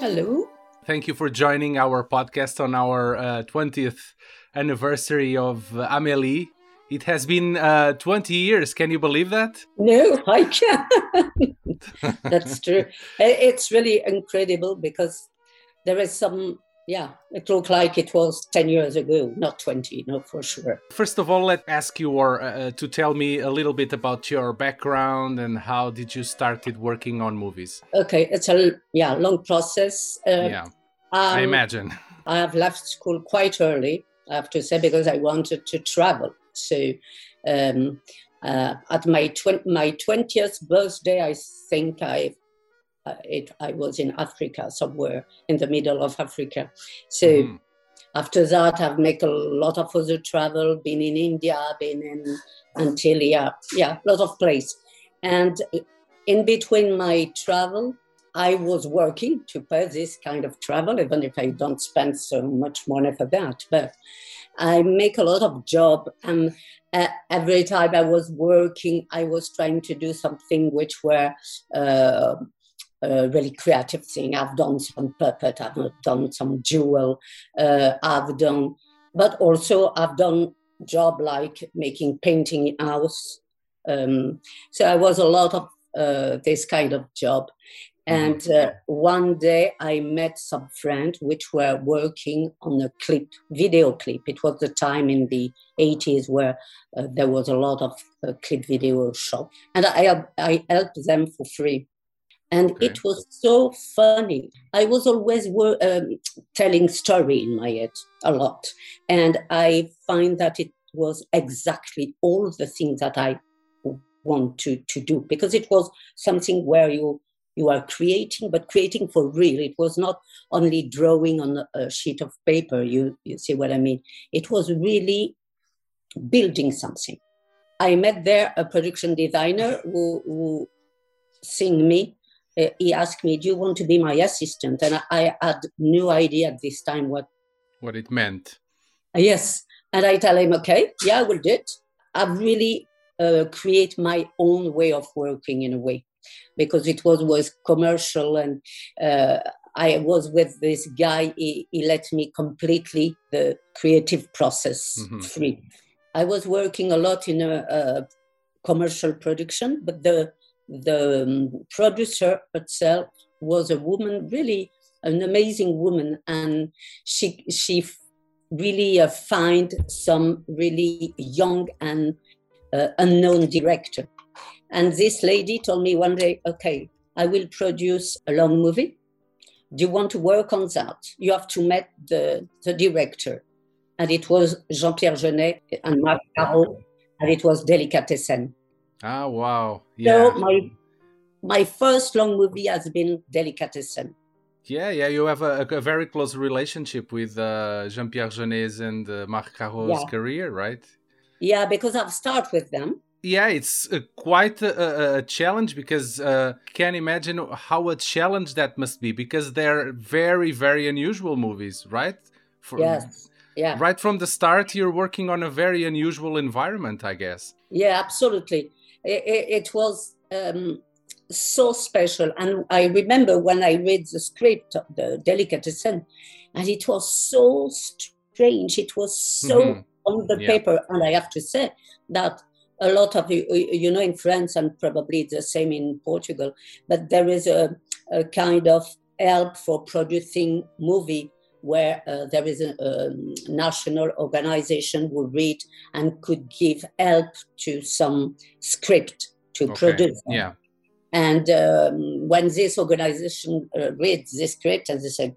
Hello. Thank you for joining our podcast on our uh, 20th anniversary of uh, Amélie. It has been uh, 20 years. Can you believe that? No, I can't. That's true. It's really incredible because there is some, yeah, it looked like it was 10 years ago, not 20, no, for sure. First of all, let's ask you or, uh, to tell me a little bit about your background and how did you started working on movies? Okay, it's a yeah long process. Uh, yeah, I um, imagine. I have left school quite early, I have to say, because I wanted to travel. So um, uh, at my twen- my twentieth birthday, I think I uh, it, I was in Africa somewhere in the middle of Africa. So Mhm. after that, I've made a lot of other travel. Been in India, been in Antillia, yeah, a lot of place. And in between my travel, I was working to pay this kind of travel, even if I don't spend so much money for that. But I make a lot of job, and uh, every time I was working, I was trying to do something which were uh, a really creative thing. I've done some puppet, I've done some jewel, uh, I've done, but also I've done job like making painting in house. Um, so I was a lot of uh, this kind of job. And uh, one day I met some friends which were working on a clip, video clip. It was the time in the 80s where uh, there was a lot of uh, clip video shop. And I, I helped them for free. And Okay. it was so funny. I was always wor- um, telling story in my head a lot. And I find that it was exactly all the things that I want to, to do because it was something where you You are creating, but creating for real. It was not only drawing on a sheet of paper. You, you see what I mean? It was really building something. I met there a production designer who, who seeing me, uh, he asked me, "Do you want to be my assistant?" And I, I had no idea at this time what what it meant. Uh, yes, and I tell him, "Okay, yeah, I will do it." I really uh, create my own way of working in a way because it was was commercial and uh, I was with this guy. He, he let me completely the creative process mm-hmm. free. I was working a lot in a, a commercial production, but the the um, producer herself was a woman, really an amazing woman, and she she really uh, find some really young and uh, unknown director. And this lady told me one day, okay, I will produce a long movie. Do you want to work on that? You have to meet the, the director. And it was Jean-Pierre Jeunet and Marc Caro, and it was Delicatessen. Ah, wow. Yeah. So my, my first long movie has been Delicatessen. Yeah, yeah, you have a, a very close relationship with uh, Jean-Pierre Jeunet's and uh, Marc Caro's yeah. career, right? Yeah, because I've started with them. Yeah, it's uh, quite a, a, challenge because uh, can imagine how a challenge that must be because they're very, very unusual movies, right? For, yes. Yeah. Right from the start, you're working on a very unusual environment, I guess. Yeah, absolutely. It, it, it was um, so special. And I remember when I read the script of the Delicatessen, and it was so strange. It was so mm-hmm. on the yeah. paper. And I have to say that a lot of you, you know, in France and probably the same in Portugal, but there is a, a kind of help for producing movie where uh, there is a, a, national organization who read and could give help to some script to okay. produce. Yeah. And um, when this organization uh, reads this script, and they say,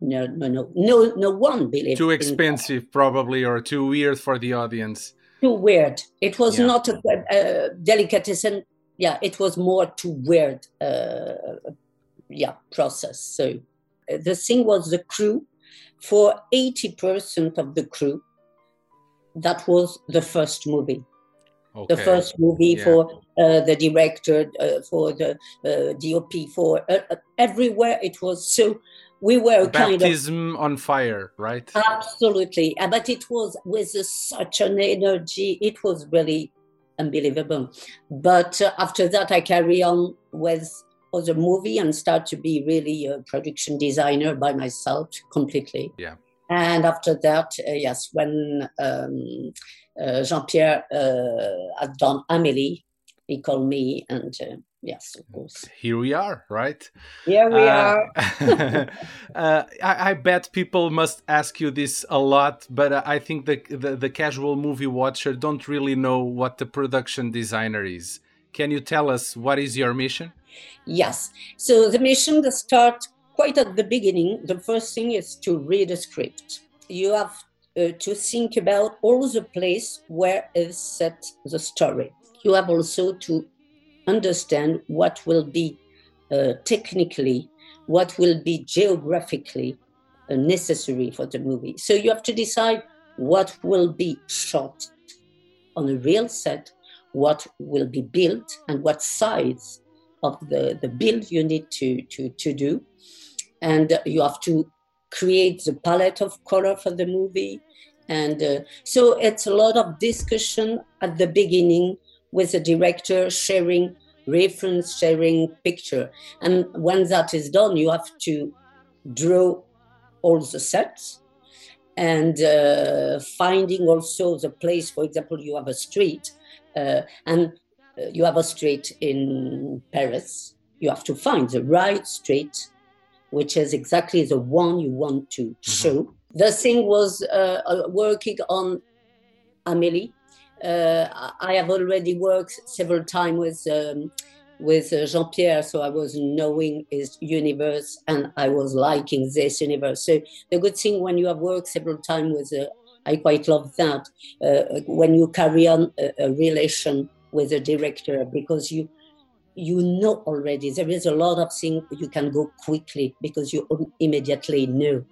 no, no, no, no, no one believes. Too expensive, probably, or too weird for the audience. Too weird. It was yeah. not a, a, delicatessen. Yeah, it was more too weird. Uh, yeah, process. So uh, the thing was the crew. For eighty percent of the crew, that was the first movie. Okay. The first movie yeah. for uh, the director, uh, for the uh, DOP, for uh, uh, everywhere it was so. We were baptism kind of on fire, right? Absolutely, uh, but it was with such an energy. It was really unbelievable. But after that, I carry on with other movie and start to be really a production designer by myself completely. Yeah. And after that, yes, when um, uh, Jean-Pierre uh, had done Amélie. He called me, and uh, yes, of course. Here we are, right? Here we are. I, I, bet people must ask you this a lot, but I think the, the the casual movie watcher don't really know what the production designer is. Can you tell us what is your mission? Yes. So the mission to start quite at the beginning. The first thing is to read a script. You have uh, to think about all the place where is set the story. You have also to understand what will be uh, technically, what will be geographically uh, necessary for the movie. So you have to decide what will be shot on a real set, what will be built, and what size of the, the build you need to, to, to do. And you have to create the palette of color for the movie. And uh, so it's a lot of discussion at the beginning with the director sharing reference, sharing picture. And when that is done, you have to draw all the sets and uh, finding also the place. For example, you have a street uh, and uh, you have a street in Paris. You have to find the right street which is exactly the one you want to mm-hmm. show. The thing was uh, uh, working on Amélie. Uh, I have already worked several times with um, with uh, Jean Pierre, so I was knowing his universe and I was liking this universe. So the good thing when you have worked several times with, uh, I quite love that uh, when you carry on a, a relation with a director because you you know already. There is a lot of things you can go quickly because you immediately know.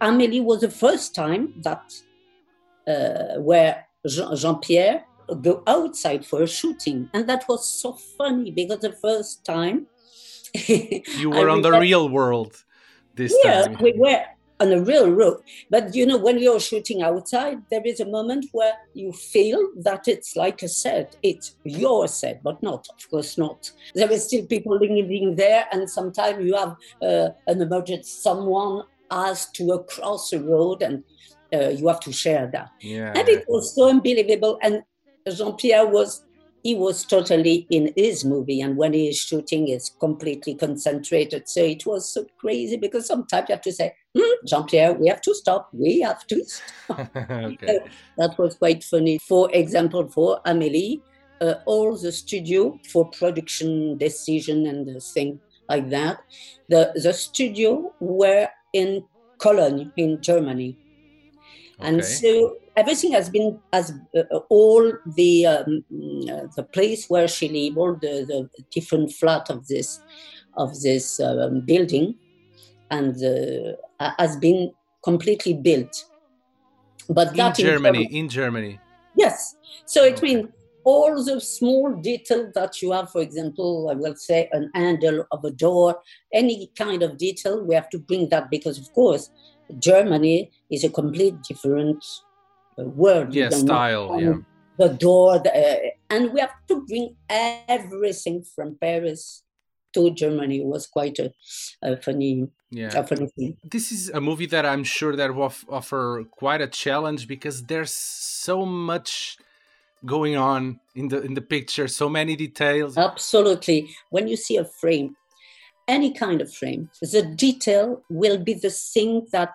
Amélie was the first time that uh, where Jean Pierre go outside for a shooting, and that was so funny because the first time you were on the real world this yeah, time. we were on a real road. But you know, when you're shooting outside, there is a moment where you feel that it's like a set. It's your set, but not, of course, not. There is still people living there, and sometimes you have uh, an emergency. Someone has to cross a road, and uh, you have to share that. Yeah. And it was so unbelievable. And Jean Pierre was he was totally in his movie and when he is shooting is completely concentrated so it was so crazy because sometimes you have to say mm, jean-pierre we have to stop we have to stop okay. that was quite funny for example for amelie uh, all the studio for production decision and the thing like that the, the studio were in cologne in germany and so everything has been as uh, all the um, uh, the place where she lived, all the, the different flat of this of this um, building, and uh, has been completely built. But in that Germany, in Germany. Yes. So it Okay. means all the small detail that you have, for example, I will say an handle of a door, any kind of detail, we have to bring that because, of course, Germany is a complete different uh, world. Yeah, style. Yeah. The door, the, uh, and we have to bring everything from Paris to Germany. It was quite a, a funny, Yeah. a funny thing. This is a movie that I'm sure that will offer quite a challenge because there's so much going on in the in the picture, so many details. Absolutely. When you see a frame, any kind of frame, the detail will be the thing that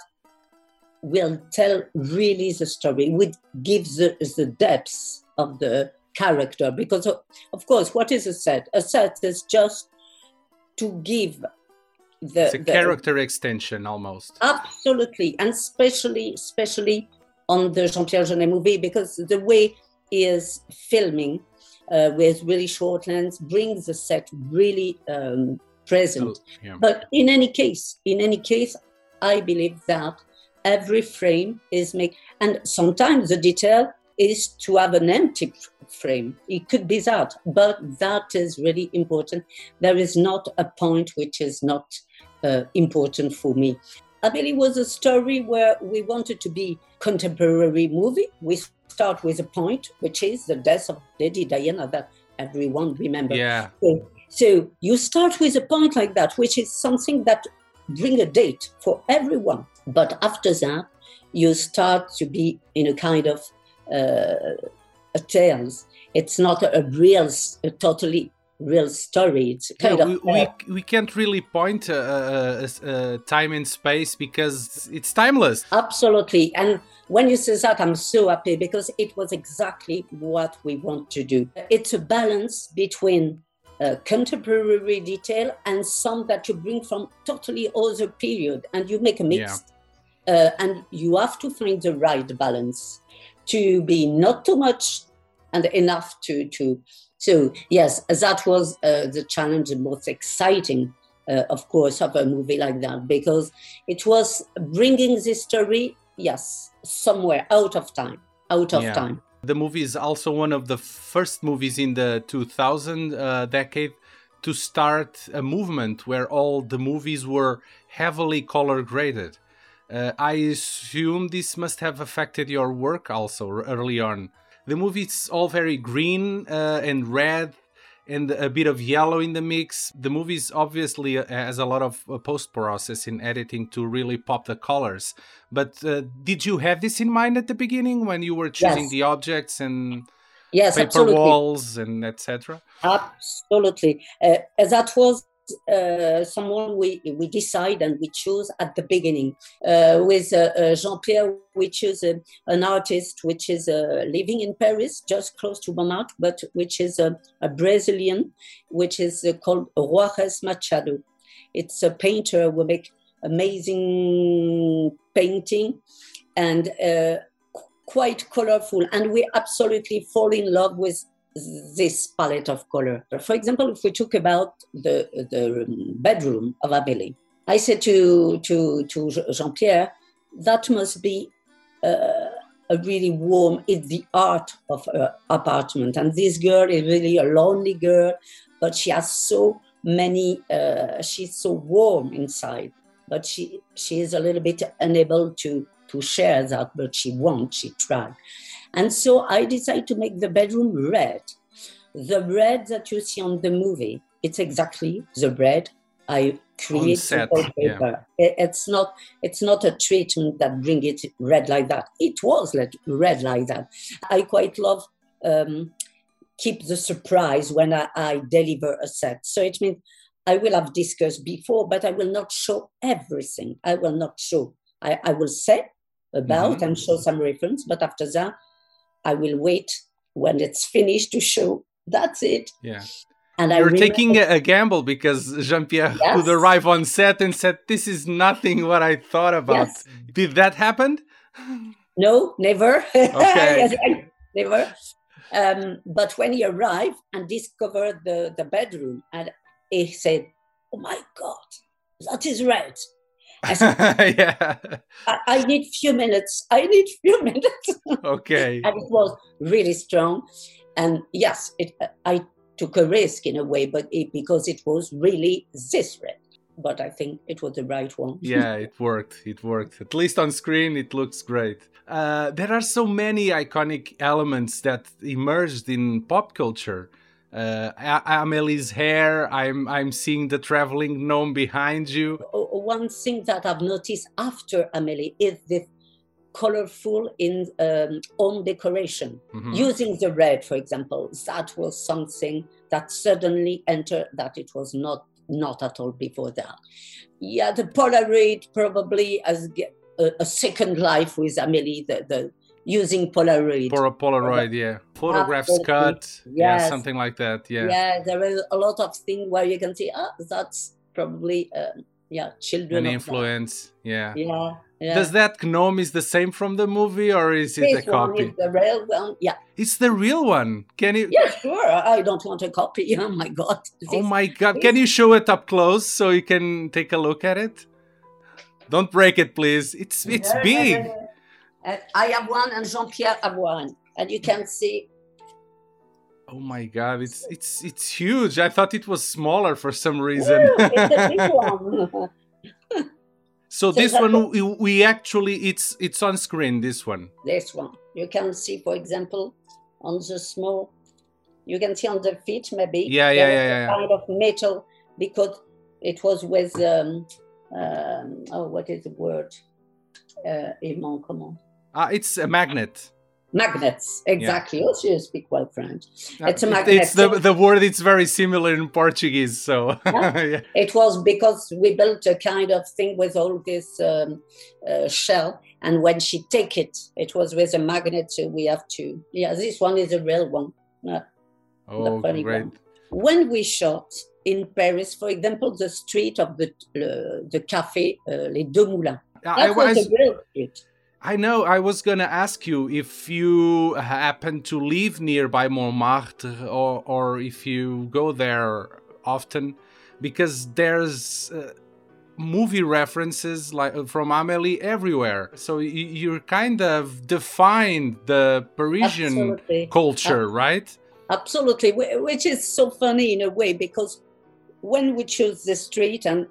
will tell really the story, would give the, the depth of the character. Because, of, of course, what is a set? A set is just to give the, It's a the- character extension almost. Absolutely, and especially, especially on the Jean-Pierre Jeunet movie, because the way he is filming uh, with really short lens brings the set really um, present. Yeah. But in any case, in any case, I believe that every frame is make, and sometimes the detail is to have an empty frame. It could be that, but that is really important. There is not a point which is not uh, important for me. I Amélie was a story where we wanted to be contemporary movie. We start with a point, which is the death of Lady Diana that everyone remembers. Yeah. So, so you start with a point like that, which is something that bring a date for everyone. But after that, you start to be in a kind of uh, a tales. It's not a real, a totally real story. It's kind Yeah, of we, we, we can't really point uh, uh, uh, time and space because it's timeless. Absolutely. And when you say that, I'm so happy because it was exactly what we want to do. It's a balance between uh, contemporary detail and some that you bring from totally other period and you make a mix. Uh, and you have to find the right balance to be not too much and enough to to so yes that was uh, the challenge and most exciting uh, of course of a movie like that because it was bringing this story yes somewhere out of time out of Yeah. time The movie is also one of the first movies in the 2000 uh, decade to start a movement where all the movies were heavily color graded. Uh, I assume this must have affected your work also early on. The movie is all very green uh, and red and a bit of yellow in the mix. The movie obviously uh, has a lot of uh, post process in editing to really pop the colors. But uh, did you have this in mind at the beginning when you were choosing Yes. the objects and yes paper absolutely walls and etc.? Absolutely. Uh, that was uh, someone we, we decide and we choose at the beginning. Uh, with uh, uh, Jean-Pierre, we choose uh, an artist which is uh, living in Paris, just close to Montmartre, but which is a, Brazilian, which is called Juarez Machado. It's a painter who make amazing painting and qu- quite colorful. And we absolutely fall in love with this palette of color. For example, if we talk about the, the bedroom of Amélie, I said to, to, to Jean Pierre, that must be uh, a really warm, it's the art of her apartment. And this girl is really a lonely girl, but she has so many, uh, she's so warm inside, but she, she is a little bit unable to, to share that, but she wants, she tried. And so I decided to make the bedroom red. The red that you see on the movie, it's exactly the red I create set, paper. Yeah. It's not it's not a treatment that bring it red like that. It was like red like that. I quite love um, keep the surprise when I, I deliver a set. So it means I will have discussed before, but I will not show everything. I will not show. I, I will say about mm-hmm. and show some reference, but after that, I will wait when it's finished to show. That's it. Yeah. And You're taking a, gamble because Jean Pierre yes. would arrive on set and said, This is nothing what I thought about. Yes. Did that happen? No, never. Okay. yes, never. Um, but when he arrived and discovered the, the bedroom, and he said, Oh my God, that is red. I yeah. I, I, need few minutes. I need few minutes. okay. and it was really strong. And yes, it, I took a risk in a way, but it, because it was really this red. But I think it was the right one. yeah, it worked. It worked. At least on screen, it looks great. Uh, there are so many iconic elements that emerged in pop culture. Uh, Amélie's hair. I'm I'm seeing the traveling gnome behind you. One thing that I've noticed after Amélie is this colorful in um, home decoration. Mm-hmm. Using the red, for example, that was something that suddenly entered that it was not not at all before that. Yeah, the Polaroid probably has a, a second life with Amélie. The, the using Polaroid. For a Polaroid, yeah. Photographs Absolutely. cut, yes. yeah, something like that, yeah. Yeah, there is a lot of things where you can see, ah, that's probably, uh, yeah, children. An influence, yeah. Yeah, yeah. Does that gnome is the same from the movie or is it this a copy? One is the real one, yeah. It's the real one. Can you? Yeah, sure. I don't want a copy. Oh my god. This, oh my god. Can you show it up close so you can take a look at it? Don't break it, please. It's it's big. I have one and Jean Pierre have one, and you can see. Oh my god! It's it's it's huge. I thought it was smaller for some reason. Ooh, it's a big one. So, so this one we, we actually it's it's on screen. This one. This one you can see, for example, on the small. You can see on the feet maybe. Yeah, yeah, yeah, yeah, Kind of metal because it was with um, um, oh, what is the word? Uh, aimant, comment? Ah, it's a magnet. Magnets exactly yeah. oh you speak well french. It's a magnet. it's the, the word it's very similar in portuguese so yeah. yeah. it was because we built a kind of thing with all this um, uh, shell and when she take it it was with a magnet so we have to yeah this one is a real one. Oh great one. when we shot in paris for example the street of the uh, the cafe uh, les deux moulins. That I, was I, a real street I know. I was gonna ask you if you happen to live nearby Montmartre or or if you go there often, because there's uh, movie references like from Amélie everywhere. So you, you kind of define the Parisian Absolutely. culture, uh, right? Absolutely, which is so funny in a way because when we choose the street and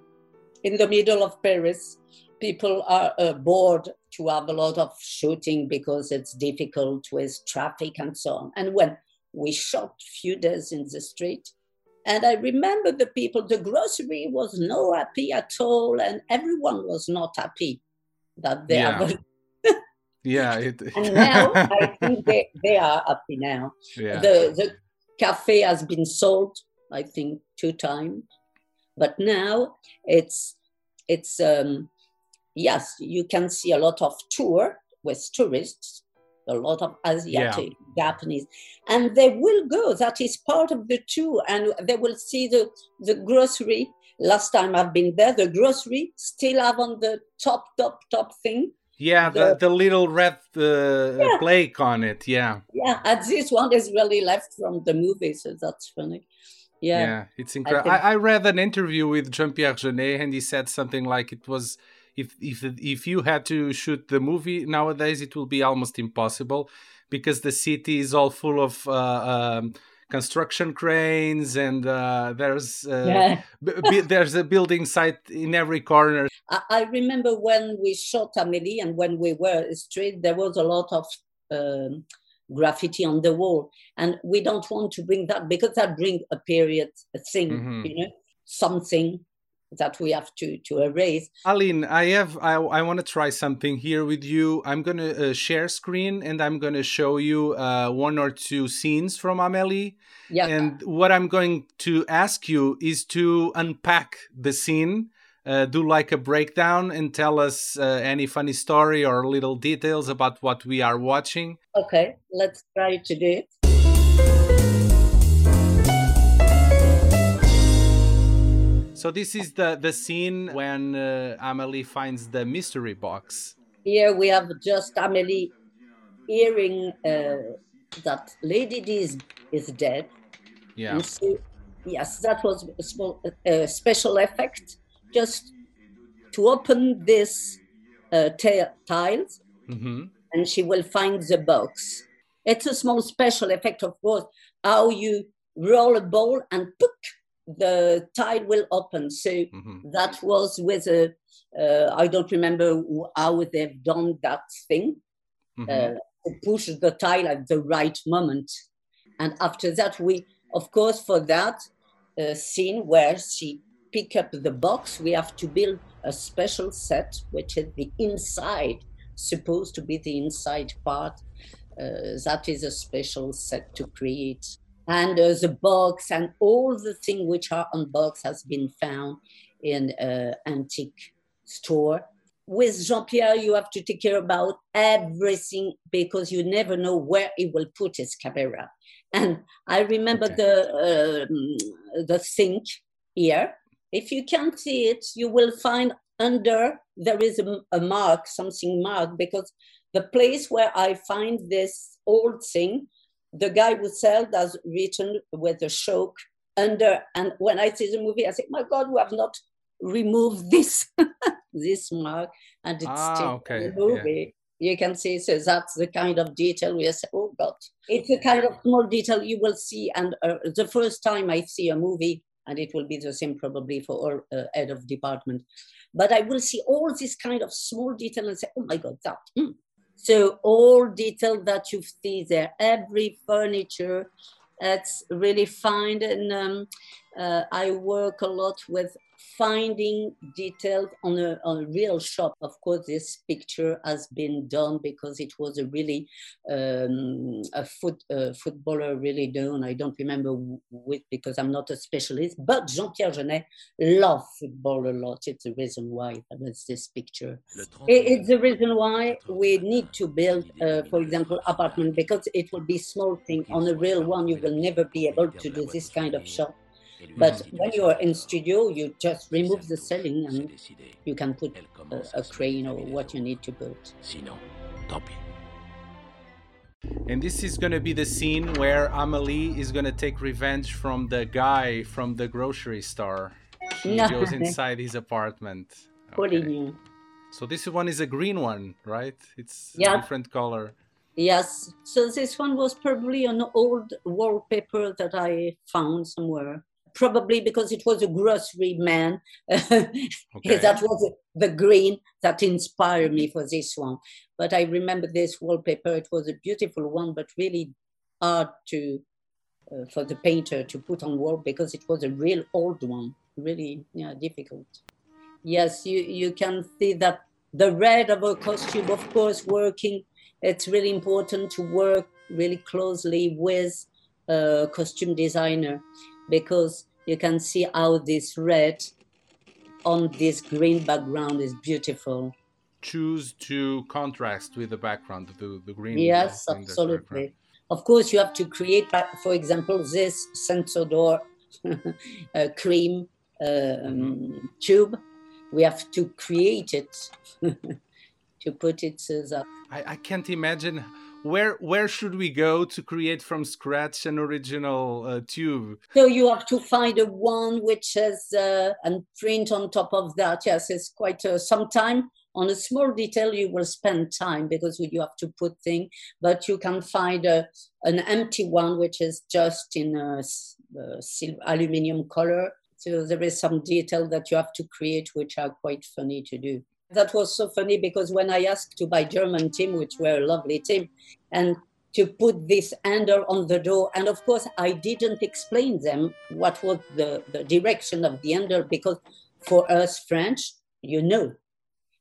in the middle of Paris, people are uh, bored to have a lot of shooting because it's difficult with traffic and so on. And when we shot few days in the street, and I remember the people, the grocery was no happy at all, and everyone was not happy that they yeah. are. yeah, it... and now I think they, they are happy now. Yeah. The the cafe has been sold, I think, two times, but now it's it's um, yes, you can see a lot of tour with tourists, a lot of Asiatic, yeah. Japanese, and they will go. That is part of the tour, and they will see the the grocery. Last time I've been there, the grocery still have on the top, top, top thing Yeah, the, the little red uh, Yeah. plaque on it. Yeah. Yeah, and this one is really left from the movie, so that's funny. Yeah, Yeah. it's incredible. think- I, I read an interview with Jean Pierre Jeunet, and he said something like it was if if if you had to shoot the movie nowadays, it will be almost impossible because the city is all full of uh, um, construction cranes, and uh, there's uh, Yeah. b- there's a building site in every corner. I, I remember when we shot Amélie and when we were street, there was a lot of um, graffiti on the wall. And we don't want to bring that because that bring a period a thing, Mhm. you know, something that we have to, to erase. Aline, I have I, I want to try something here with you. I'm gonna uh, share screen and I'm gonna show you uh, one or two scenes from Amélie. Yeah. And what I'm going to ask you is to unpack the scene, uh, do like a breakdown, and tell us uh, any funny story or little details about what we are watching. Okay, let's try to do it. So this is the the scene when uh, Amelie finds the mystery box. Here we have just Amélie hearing uh, that Lady D is, is dead. Yeah. So, yes, that was a small uh, special effect just to open this uh, tiles hmm and she will find the box. It's a small special effect, of course, how you roll a ball and pook, the tile will open. So hmm that was with a, uh, I don't remember how they've done that thing, hmm uh, to push the tile at the right moment. And after that, we, of course, for that uh, scene where she pick up the box, we have to build a special set, which is the inside, supposed to be the inside part. Uh, that is a special set to create. And uh, the box and all the things which are on box has been found in uh, antique store with Jean-Pierre, you have to take care about everything because you never know where he will put his camera. And I remember Okay. the um, the sink here. If you can't see it, you will find under there is a, a mark, something marked, because the place where I find this old thing, the guy who sold has written with a choke under. And when I see the movie, I say, "My God, we have not removed this this mark." and it's Ah, still okay, in the movie. You can see, so that's the kind of detail we say, oh God. It's a kind of small detail you will see. And uh, the first time I see a movie, and it will be the same probably for all uh, head of department, but I will see all this kind of small detail and say, oh my God, that. mm." So all detail that you see there, every furniture, it's really fine. And um, uh, I work a lot with finding details on a, on a real shop. Of course, this picture has been done because it was a really um, a foot uh, footballer really done. I don't remember wh- which because I'm not a specialist, but Jean-Pierre Genet loved football a lot. It's the reason why there was this picture. It's the reason why we need to build, uh, for example, apartment because it will be small thing. On a real one, you will never be able to do this kind of shop. But when you are in studio, you just remove the ceiling and you can put a, a crane or what you need to put. Sinon, tant. And this is gonna be the scene where Amelie is gonna take revenge from the guy from the grocery store. She No. goes inside his apartment. Okay. Paulinho. So this one is a green one, right? It's a Yeah. different color. Yes. So this one was probably an old wallpaper that I found somewhere. Probably because it was a grocery man. Okay. that was the green that inspired me for this one. But I remember this wallpaper. It was a beautiful one, but really hard to uh, for the painter to put on wall because it was a real old one. Really, yeah, difficult. Yes, you you can see that the red of a costume, of course, working. It's really important to work really closely with a costume designer because you can see how this red on this green background is beautiful. Choose to contrast with the background, the, the green. Yes, in the background. absolutely. Of course, you have to create, for example, this Sensodor uh, cream uh, um, tube. We have to create it to put it so that I, I can't imagine where where should we go to create from scratch an original uh, tube So you have to find a one which has uh, and print on top of that. Yes, it's quite uh, some time. On a small detail, you will spend time because you have to put thing, but you can find a, an empty one which is just in a, s- uh, sil- aluminium color. So there is some detail that you have to create, which are quite funny to do. That was so funny because when I asked to buy German team, which were a lovely team, and to put this handle on the door. And of course, I didn't explain them what was the, the direction of the handle because for us French, you know.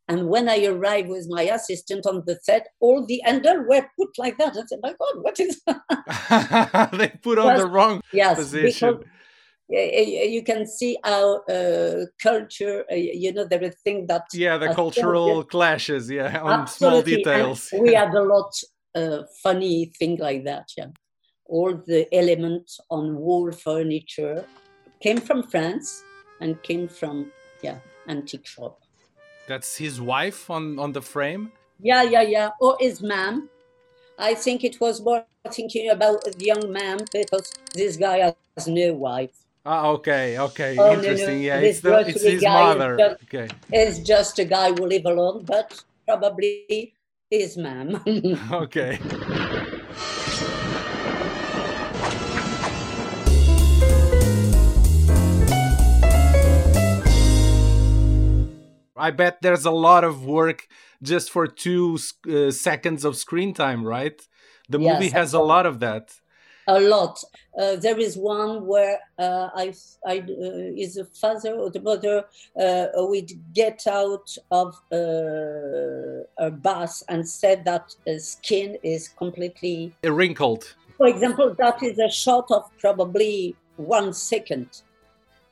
And when I arrived with my assistant on the set, all the handle were put like that. I said, "My God, what is?" they put on the wrong yes, position because you can see our uh, culture. Uh, you know, there is thing that yeah the cultural clashes yeah on small Absolutely, and details we had a lot uh, funny thing like that. Yeah, all the elements on wall furniture came from France and came from yeah antique shop. that's his wife on on the frame Yeah, yeah, yeah. Or his mom. I think it was more thinking about the young man because this guy has no wife. ah okay okay Oh, no, no, interesting yeah this it's the, it's his mother just- okay It's just a guy who live alone, but probably his mom. okay I bet there's a lot of work just for two uh, seconds of screen time, right? The Yes, movie has a lot of that. A lot. Uh, there is one where uh, I, I uh, is the father or the mother uh, would get out of uh, a bus and said that the skin is completely. Wrinkled. For example, that is a shot of probably one second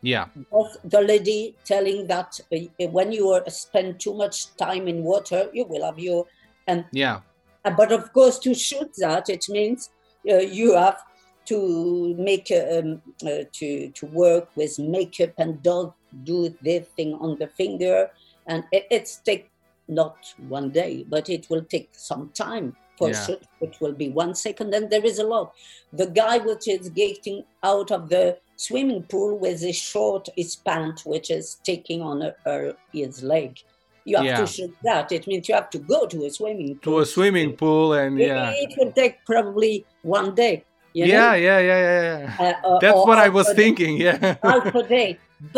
Yeah. of the lady telling that uh, when you are spend too much time in water, you will have your and Yeah. But of course, to shoot that, it means you have to make um, uh, to to work with makeup and don't do this thing on the finger, and it, it's take not one day, but it will take some time for Yeah. shoot. It will be one second, and there is a lot. The guy which is getting out of the swimming pool with his short his pant, which is taking on her his leg. You have Yeah. to shoot that. It means you have to go to a swimming pool To a swimming pool and yeah. It will take probably one day. You Yeah, know? yeah, yeah, yeah, yeah. Uh, uh, That's what I was a day- thinking, yeah. half a day.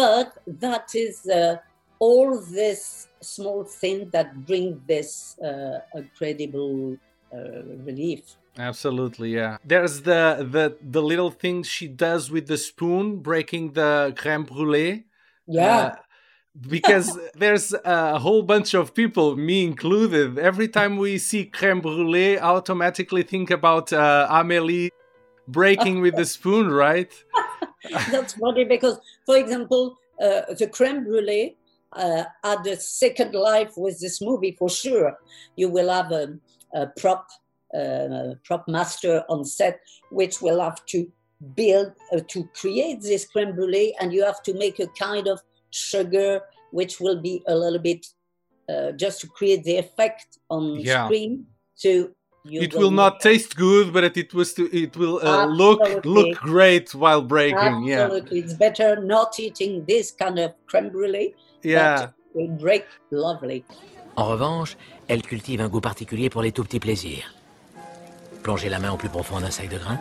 But that is uh, all this small thing that bring this uh, incredible uh, relief. Absolutely, yeah. There's the the the little thing she does with the spoon, breaking the crème brûlée. Yeah. Because there's a whole bunch of people, me included. Every time we see crème brûlée, automatically think about uh, Amélie breaking with the spoon, right? That's funny because, for example, uh, the creme brulee uh, had a second life with this movie for sure. You will have a, a prop uh, prop master on set, which will have to build uh, to create this creme brulee, and you have to make a kind of sugar which will be a little bit uh, just to create the effect on Yeah. screen. So you it will not taste good, but it was to, it will uh, look look great while breaking. Yeah, Absolutely, it's better not eating this kind of creme brulee. yeah. But it will break lovely. En revanche, elle cultive un goût particulier pour les tout petits plaisirs. Plonger la main au plus profond d'un sac de grains.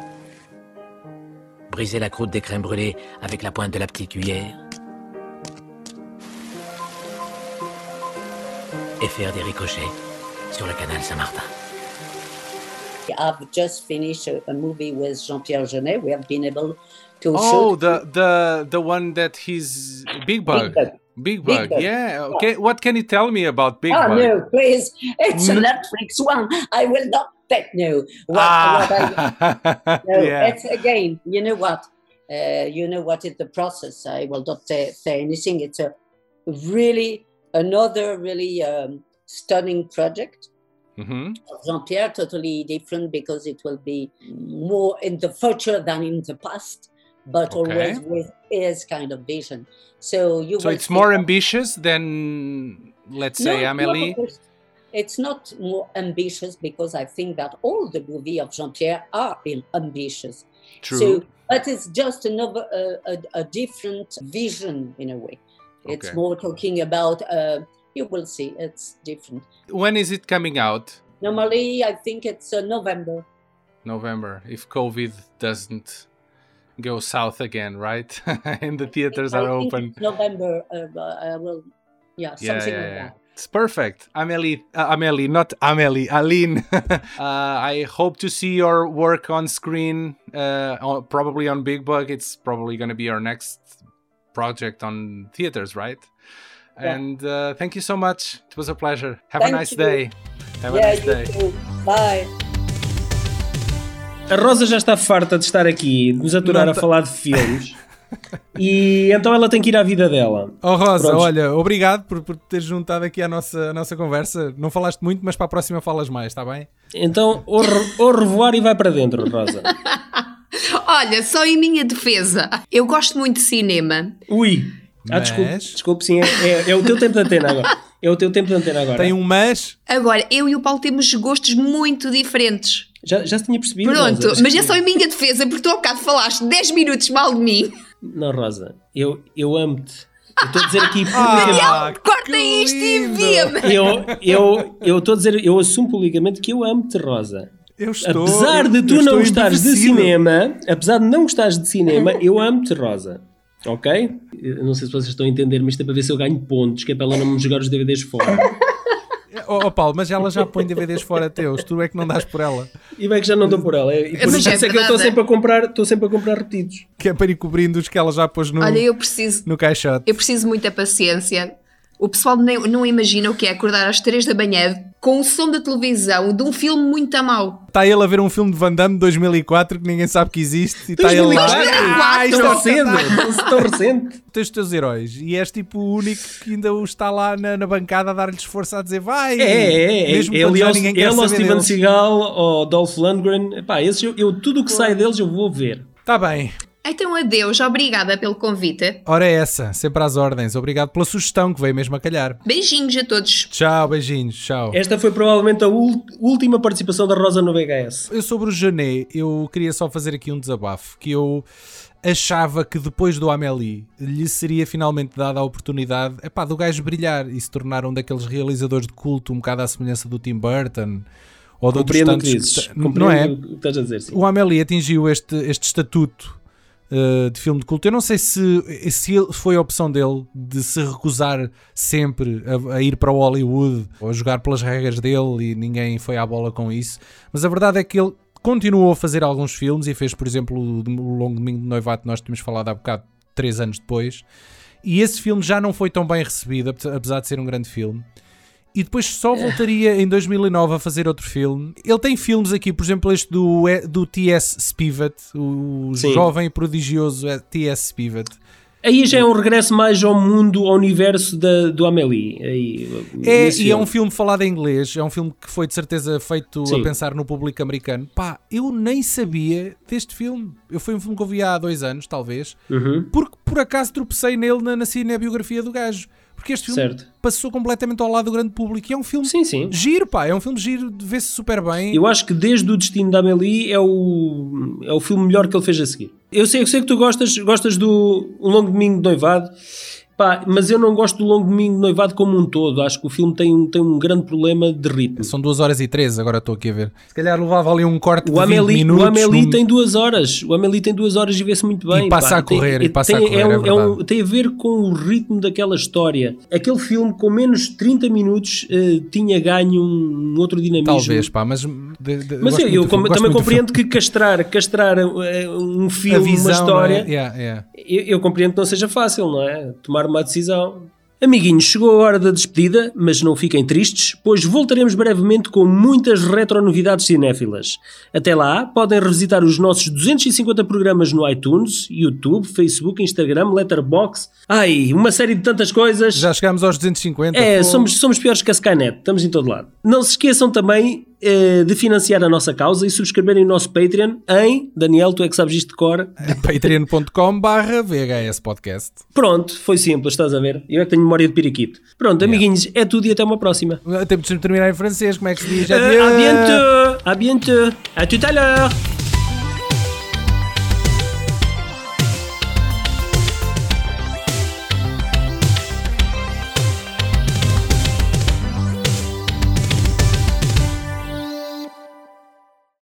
Briser la croûte des crèmes brûlées avec la pointe de la petite cuillère. Et faire des ricochets sur le canal Saint-Martin. I've just finished a, a movie with Jean-Pierre Jeunet. We have been able to Oh, shoot. the the the one that he's Big Bug. Bug. Big Big Bug. Bug. Yeah. Okay. What can you tell me about Big oh Bug? Oh no, please! It's a Netflix one. I will not take no. What, what I, Ah, no, yeah. it's again. You know what? Uh, you know what is the process? I will not say, say anything. It's a really another really um, stunning project. hmm Jean-Pierre, totally different because it will be more in the future than in the past, but Okay. always with his kind of vision. So you So it's more that- ambitious than, let's say, no, Amélie. it's- it's not more ambitious because I think that all the movies of Jean-Pierre are ambitious. True. So, but it's just another uh, a, a different vision in a way. It's more talking about. Uh, you will see. It's different. When is it coming out? Normally, I think it's uh, November. November, if COVID doesn't go south again, right? and the theaters I are open. November. Uh, I will. Yeah, Yeah, something yeah, like yeah. that. It's perfect. Amelie, uh, Amelie, not Amelie, Aline. uh, I hope to see your work on screen, uh, probably on Big Bug. It's probably going to be our next project on theaters, right? Yeah. And uh, thank you so much. It was a pleasure. Have Thank a nice you. day. Have a yeah, nice you day. too. Bye. A Rosa já está farta de estar aqui, de nos aturar Não a tá- falar de filmes. e então ela tem que ir à vida dela. Oh Rosa, Prontos. olha, obrigado por, por teres juntado aqui à nossa, à nossa conversa. Não falaste muito, mas para a próxima falas mais, está bem? Então, au, re- au revoir e vai para dentro, Rosa. Olha, só em minha defesa, eu gosto muito de cinema. Ui! Ah, Mas- desculpe, desculpe, sim, é, é- é o teu tempo de antena agora. É o teu tempo de antena agora. Tem um mas. Agora, eu e o Paulo temos gostos muito diferentes. Já, já se tinha percebido? Pronto, Rosa? mas é só em minha defesa, porque tu há bocado falaste 10 minutos mal de mim. Não, Rosa, eu, eu amo-te. Eu estou a dizer aqui Ah, publicamente. Corta que isto e lindo. envia-me. Eu eu eu estou a dizer, eu assumo publicamente que eu amo-te, Rosa. Eu estou. apesar de tu não gostares de cinema, apesar de não gostares de cinema, eu amo-te, Rosa. Ok? Eu não sei se vocês estão a entender, mas isto é para ver se eu ganho pontos, que é para ela não me jogar os DVDs fora. Oh, oh, Paulo, mas ela já põe DVDs fora teus, tu é que não dás por ela. E bem que já não dou por ela. E por Mas isso é que eu estou sempre a comprar, estou sempre a comprar repetidos. Que é para ir cobrindo os que ela já pôs no, Olha, eu preciso, no caixote. eu preciso de muita paciência. O pessoal nem, não imagina o que é acordar às 3 da manhã com o som da televisão de um filme muito a mau. Está ele a ver um filme de Van Damme de 2004 que ninguém sabe que existe e está ele lá. 2004? Ah, isto é recente, tão recente. Tens os teus heróis e és tipo o único que ainda o está lá na, na bancada a dar-lhes força a dizer vai. É, é, é. Mesmo Ele, quando ele, já ao- ninguém ele quer saber Steven deles. Seagal, ao Dolph Lundgren. Epá, esses eu, eu- tudo o que sai deles eu vou ver. Está Tá bem. Então, adeus, obrigada pelo convite. Ora é essa, sempre às ordens. Obrigado pela sugestão que veio mesmo a calhar. Beijinhos a todos. Tchau, beijinhos, tchau. Esta foi provavelmente a última participação da Rosa no VHS. Eu sobre o Janet, eu queria só fazer aqui um desabafo, que eu achava que depois do Amélie lhe seria finalmente dada a oportunidade epá, do gajo brilhar e se tornar um daqueles realizadores de culto um bocado à semelhança do Tim Burton ou de outros Compreendo o que tantos dizes. que- não é? O que estás a dizer, sim. O Amélie atingiu este, este estatuto uh, de filme de culto. Eu não sei se, se foi a opção dele de se recusar sempre a, a ir para o Hollywood ou a jogar pelas regras dele e ninguém foi à bola com isso. Mas a verdade é que ele continuou a fazer alguns filmes e fez, por exemplo, o, o Longo Domingo de Noivado que nós tínhamos falado há bocado, três anos depois. E esse filme já não foi tão bem recebido, ape- apesar de ser um grande filme. E depois só voltaria em 2009 a fazer outro filme. Ele tem filmes aqui, por exemplo, este do, do T.S. Spivet, o Sim. jovem e prodigioso T.S. Spivet. Aí já é um regresso mais ao mundo, ao universo da, do Amélie. Aí, É, e é um filme falado em inglês, é um filme que foi de certeza feito Sim. a pensar no público americano. Pá, eu nem sabia deste filme. Eu foi um filme que eu vi há dois anos, talvez, Uhum. porque por acaso tropecei nele na, na cinebiografia do gajo. Porque este filme Certo. passou completamente ao lado do grande público e é um filme Sim, sim. giro, pá, é um filme giro, vê-se super bem. Eu acho que desde o Destino da Amélie é o, é o filme melhor que ele fez a seguir. Eu sei, eu sei que tu gostas, gostas do Um Longo Domingo de Noivado, pá, mas eu não gosto do Longo Domingo de Noivado como um todo. Acho que o filme tem, um- tem um grande problema de ritmo. São 2 horas e 13, agora estou aqui a ver. Se calhar levava ali um corte O de 20 Amélie, minutos. o Amélie num- tem duas horas. O Amélie tem duas horas e vê-se muito bem. E passa pá. a correr, Tem- e passa tem, a correr, um- é um- verdade. tem a ver com o ritmo daquela história. Aquele filme com menos de 30 minutos eh, tinha ganho um, um outro dinamismo. Talvez, pá, mas. de- de- Mas eu, eu filme, também compreendo que castrar, castrar eh, um filme. visão, uma história, não é? Yeah, yeah. eu, eu compreendo que não seja fácil, não é? Tomar uma decisão. Amiguinhos, chegou a hora da despedida, mas não fiquem tristes, pois voltaremos brevemente com muitas retronovidades cinéfilas. Até lá, podem revisitar os nossos 250 programas no iTunes, YouTube, Facebook, Instagram, Letterboxd. Ai, uma série de tantas coisas. Já chegámos aos 250. É, pô. somos, somos piores que a Skynet, estamos em todo lado. Não se esqueçam também eh, de financiar a nossa causa e subscreverem o nosso Patreon em, Daniel, tu é que sabes isto de cor. patreon.com barra VHS Podcast. Pronto, foi simples, estás a ver? Eu é que tenho memória de periquito. Pronto, amiguinhos, é tudo e até uma próxima. Temos de terminar em francês, como é que se diz? Adieu. à bientôt, à bientôt, à tout à l'heure.